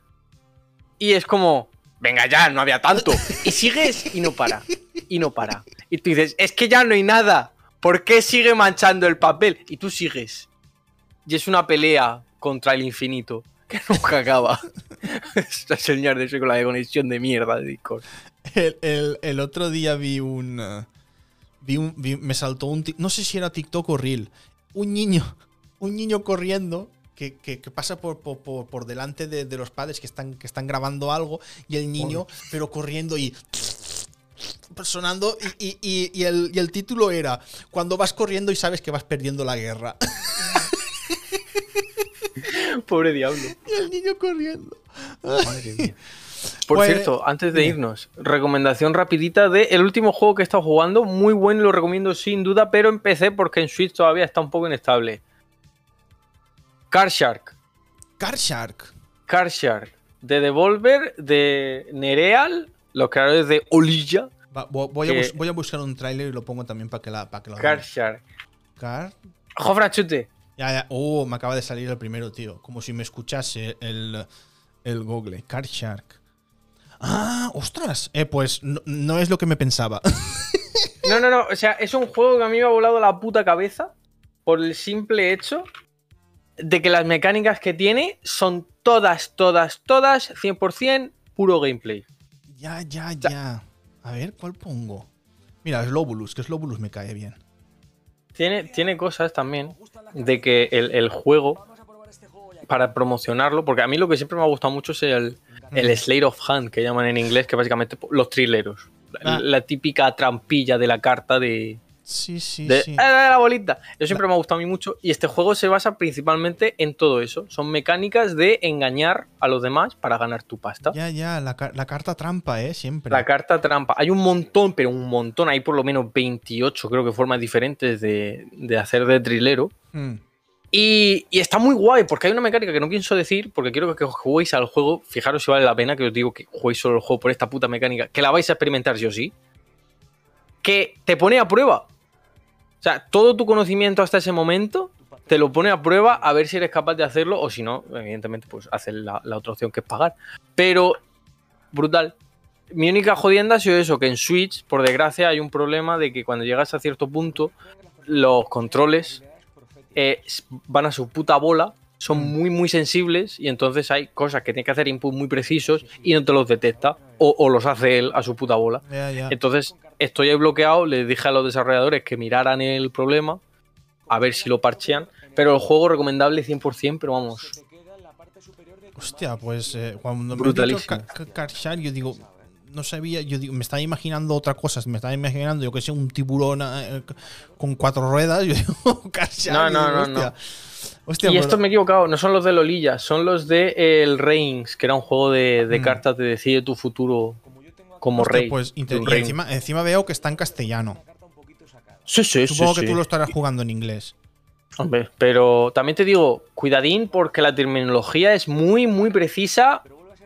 y es como. Venga ya, no había tanto. Y sigues y no para. Y no para. Y tú dices, es que ya no hay nada. ¿Por qué sigue manchando el papel? Y tú sigues. Y es una pelea contra el infinito [LAUGHS] que nunca acaba. Esta señal de con la conexión de mierda de Discord. El, el- el otro día vi un. eh, vi un vi- me saltó un. No sé si era TikTok o Reel. Un niño. [LAUGHS] Un niño corriendo. Que, que- que pasa por, por- por- por delante de, de los padres que están, que están grabando algo. Y el niño, pero corriendo y. Sonando. Y- y- y el, y el título era. Cuando vas corriendo y sabes que vas perdiendo la guerra. [LAUGHS] [LAUGHS] Pobre diablo. y el niño corriendo. Madre mía. Por Pues- cierto, antes de irnos, recomendación rapidita de el último juego que he estado jugando, muy bueno, lo recomiendo sin duda, pero en PC porque en Switch todavía está un poco inestable. Car Shark. Car Shark. Car Shark. De Devolver, de Nereal, los creadores de Olilla. Va, voy, a Que- bus- voy a buscar un tráiler y lo pongo también para que, la, para que lo Car vean. Shark. Car Jofra Chute. Ya, ya. Oh, me acaba de salir el primero, tío. Como si me escuchase el, el Google. Car Shark. Ah, ostras. Eh, pues no, no es lo que me pensaba. [LAUGHS] No, no, no. O sea, es un juego que a mí me ha volado la puta cabeza por el simple hecho de que las mecánicas que tiene son todas, todas, todas 100% puro gameplay. ya, ya, ya. A ver, ¿cuál pongo? Mira, Slobulus, que Slobulus me cae bien. Tiene, tiene cosas también de que el, el juego, para promocionarlo, porque a mí lo que siempre me ha gustado mucho es el, el Slate of Hand, que llaman en inglés, que básicamente los trileros. La, Ah. la típica trampilla de la carta de, Sí, sí, de sí. "Ah, la bolita. Eso siempre me ha gustado a mí mucho. Y este juego se basa principalmente en todo eso. Son mecánicas de engañar a los demás para ganar tu pasta. Ya, ya, la, ca- la carta trampa, ¿eh? Siempre. La carta trampa. Hay un montón, pero un montón. Hay por lo menos 28, creo que formas diferentes de, de hacer de trilero. Hmm. Y, y está muy guay, porque hay una mecánica que no pienso decir, porque quiero que juguéis al juego. Fijaros si vale la pena que os digo que juguéis solo el juego por esta puta mecánica, que la vais a experimentar sí o sí. Que te pone a prueba. O sea, todo tu conocimiento hasta ese momento te lo pone a prueba a ver si eres capaz de hacer,lo o si no, evidentemente, pues hacer la, la otra opción que es pagar. Pero, brutal. Mi única jodienda ha sido eso, que en Switch, por desgracia, hay un problema de que cuando llegas a cierto punto, los controles eh, van a su puta bola, son Mm. muy, muy sensibles y entonces hay cosas que tienes que hacer input muy precisos y no te los detecta o, o los hace él a su puta bola. Entonces, estoy ahí bloqueado. Les dije a los desarrolladores que miraran el problema, a ver si lo parchean. Pero el juego recomendable 100%, pero vamos. Hostia, pues eh, cuando me Brutalísimo. Karshar, yo digo, no sabía, yo digo, me estaba imaginando otra cosa, me estaba imaginando, yo que sé, un tiburón eh, con cuatro ruedas, yo digo, [LAUGHS] Karshar, No, y no, digo, no, hostia. no. Hostia, y pues- esto me he equivocado, no son los de Lolilla, son los de eh, el Reigns, que era un juego de, de Mm. cartas de decide tu futuro como hostia, rey. pues, encima, encima veo que está en castellano. Sí, sí, sí, Supongo que sí. tú lo estarás jugando en inglés. Hombre, pero también te digo, cuidadín porque la terminología es muy, muy precisa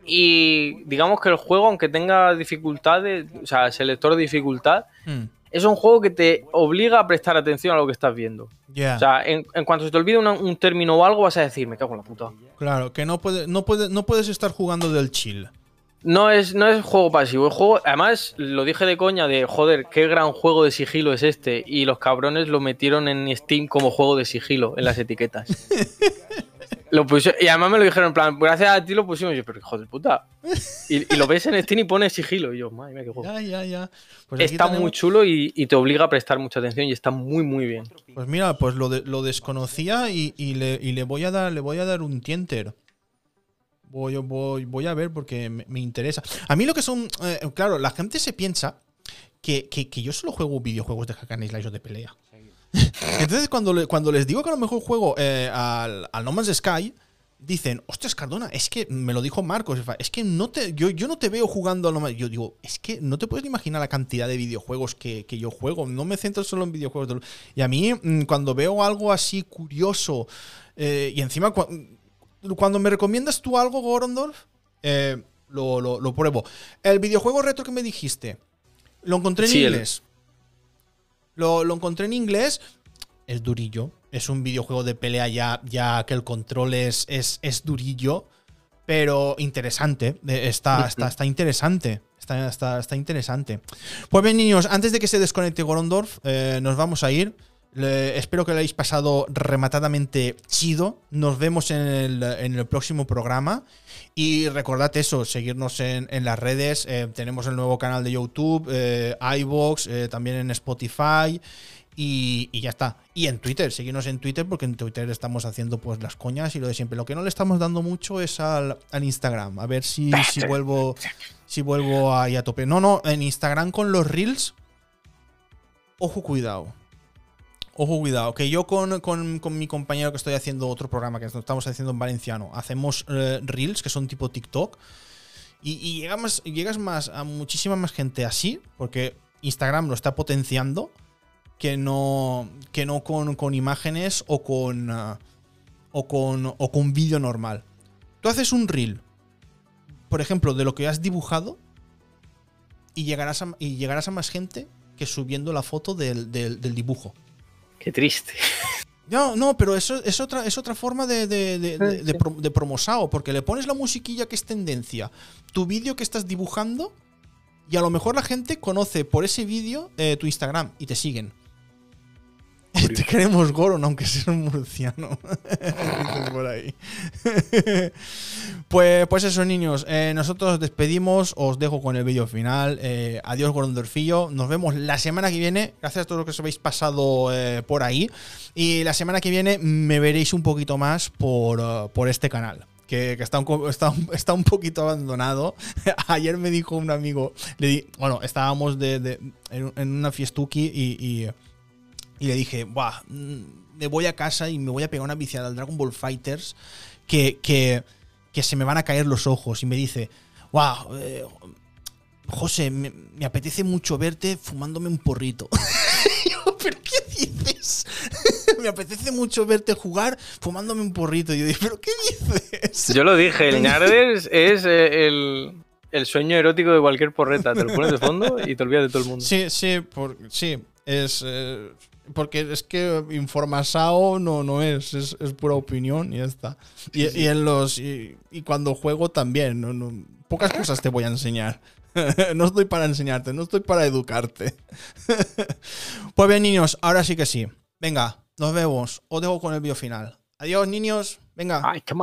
y digamos que el juego, aunque tenga dificultades, o sea, selector de dificultad, Hmm, es un juego que te obliga a prestar atención a lo que estás viendo. O sea, en, en cuanto se te olvide una- un término o algo, vas a decir, me cago en la puta. claro, que no, puede, no, puede, no puedes estar jugando del chill. No es, no es juego pasivo, es juego. Además, lo dije de coña de joder, qué gran juego de sigilo es este. Y los cabrones lo metieron en Steam como juego de sigilo en las etiquetas. [LAUGHS] lo y además me lo dijeron en plan, gracias a ti lo pusimos. Y yo, pero hijo de puta. Y, y lo ves en Steam y pone sigilo. Y yo, madre mía, qué juego. Ya, ya, ya. Pues Está tenemos- muy chulo y, y te obliga a prestar mucha atención y está muy, muy bien. Pues mira, pues lo, de- lo desconocía y, y le, y le voy a dar, le voy a dar un tienter. Voy, voy, voy a ver porque me, me interesa. A mí lo que son. eh, claro, la gente se piensa que, que- que yo solo juego videojuegos de hack and slash o de pelea. [LAUGHS] Entonces, cuando, le- cuando les digo que a lo mejor juego eh, al, al No Man's Sky, dicen, ostras, Cardona, es que me lo dijo Marcos, es que no te, yo, yo no te veo jugando al No Man's Yo digo, es que no te puedes imaginar la cantidad de videojuegos que, que yo juego. No me centro solo en videojuegos. de- Y a mí, mm, cuando veo algo así curioso, eh, y encima, cuando me recomiendas tú algo, Gorondorf, eh, lo, lo- lo pruebo. El videojuego retro que me dijiste, lo encontré en Sí, el- inglés. Lo, lo encontré en inglés. Es durillo. Es un videojuego de pelea ya, ya que el control es, es, es durillo. Pero interesante. Eh, Está, está, está interesante. Está, está, está interesante. Pues bien, niños, antes de que se desconecte Gorondorf, eh, nos vamos a ir. Le- espero que lo hayáis pasado rematadamente chido. Nos vemos en el, en el próximo programa. Y recordad eso, seguirnos en, en las redes. eh, tenemos el nuevo canal de YouTube, eh, iVoox, eh, también en Spotify. Y, y ya está. Y en Twitter, seguirnos en Twitter porque en Twitter estamos haciendo pues las coñas y lo de siempre. Lo que no le estamos dando mucho es al, al Instagram. A ver si, si vuelvo si vuelvo ahí a tope. No, no, en Instagram con los reels. Ojo, cuidado. Ojo, cuidado. Que yo con, con- con mi compañero que estoy haciendo otro programa que estamos haciendo en valenciano, hacemos eh, reels que son tipo TikTok. Y, llegamos, llegas más a muchísima más gente así, porque Instagram lo está potenciando, que no, que no con, con imágenes o con, ah, o con, o con vídeo normal. Tú haces un reel, por ejemplo, de lo que has dibujado y llegarás a, y llegarás a más gente que subiendo la foto del- del dibujo. Qué triste. No, no, pero eso es otra, es otra forma de, de, de, de- de pro- de promosao, porque le pones la musiquilla que es tendencia, tu vídeo que estás dibujando, y a lo mejor la gente conoce por ese vídeo eh, tu Instagram y te siguen. Te queremos Goron, aunque seas un murciano. [LAUGHS] Por ahí. [LAUGHS] pues, pues eso, niños. eh, nosotros despedimos. Os dejo con el vídeo final. Eh, adiós, Gorondorfillo. Nos vemos la semana que viene. Gracias a todos los que os habéis pasado eh, por ahí. Y la semana que viene me veréis un poquito más por, eh, por este canal. Que, que está, un, está, un- [LAUGHS] está un poquito abandonado. Ayer me dijo un amigo, le di, bueno, estábamos de, de- en, en una fiestuki y, y, y le dije, Buah, mm, me voy a casa y me voy a pegar una viciada al Dragon Ball Fighters que, que, que se me van a caer los ojos. Y me dice, wow, eh, José, me, me apetece mucho verte fumándome un porrito. Y [LAUGHS] yo, ¿pero qué dices? [LAUGHS] me apetece mucho verte jugar fumándome un porrito. Y yo digo, ¿pero qué dices? Yo lo dije, el [LAUGHS] Ñarders es eh, el, el sueño erótico de cualquier porreta. Te lo pones de fondo y te olvidas de todo el mundo. Sí, sí, por, sí. Es. eh, porque es que informasao no, no es, es, es pura opinión y ya está. Y, y en los. Y, y cuando juego también. no- no- pocas cosas te voy a enseñar. [LAUGHS] no estoy para enseñarte, no estoy para educarte. [LAUGHS] pues bien, niños, ahora sí que sí. Venga, nos vemos. Os dejo con el vídeo final. Adiós, niños. Venga. ¡Ay, qué!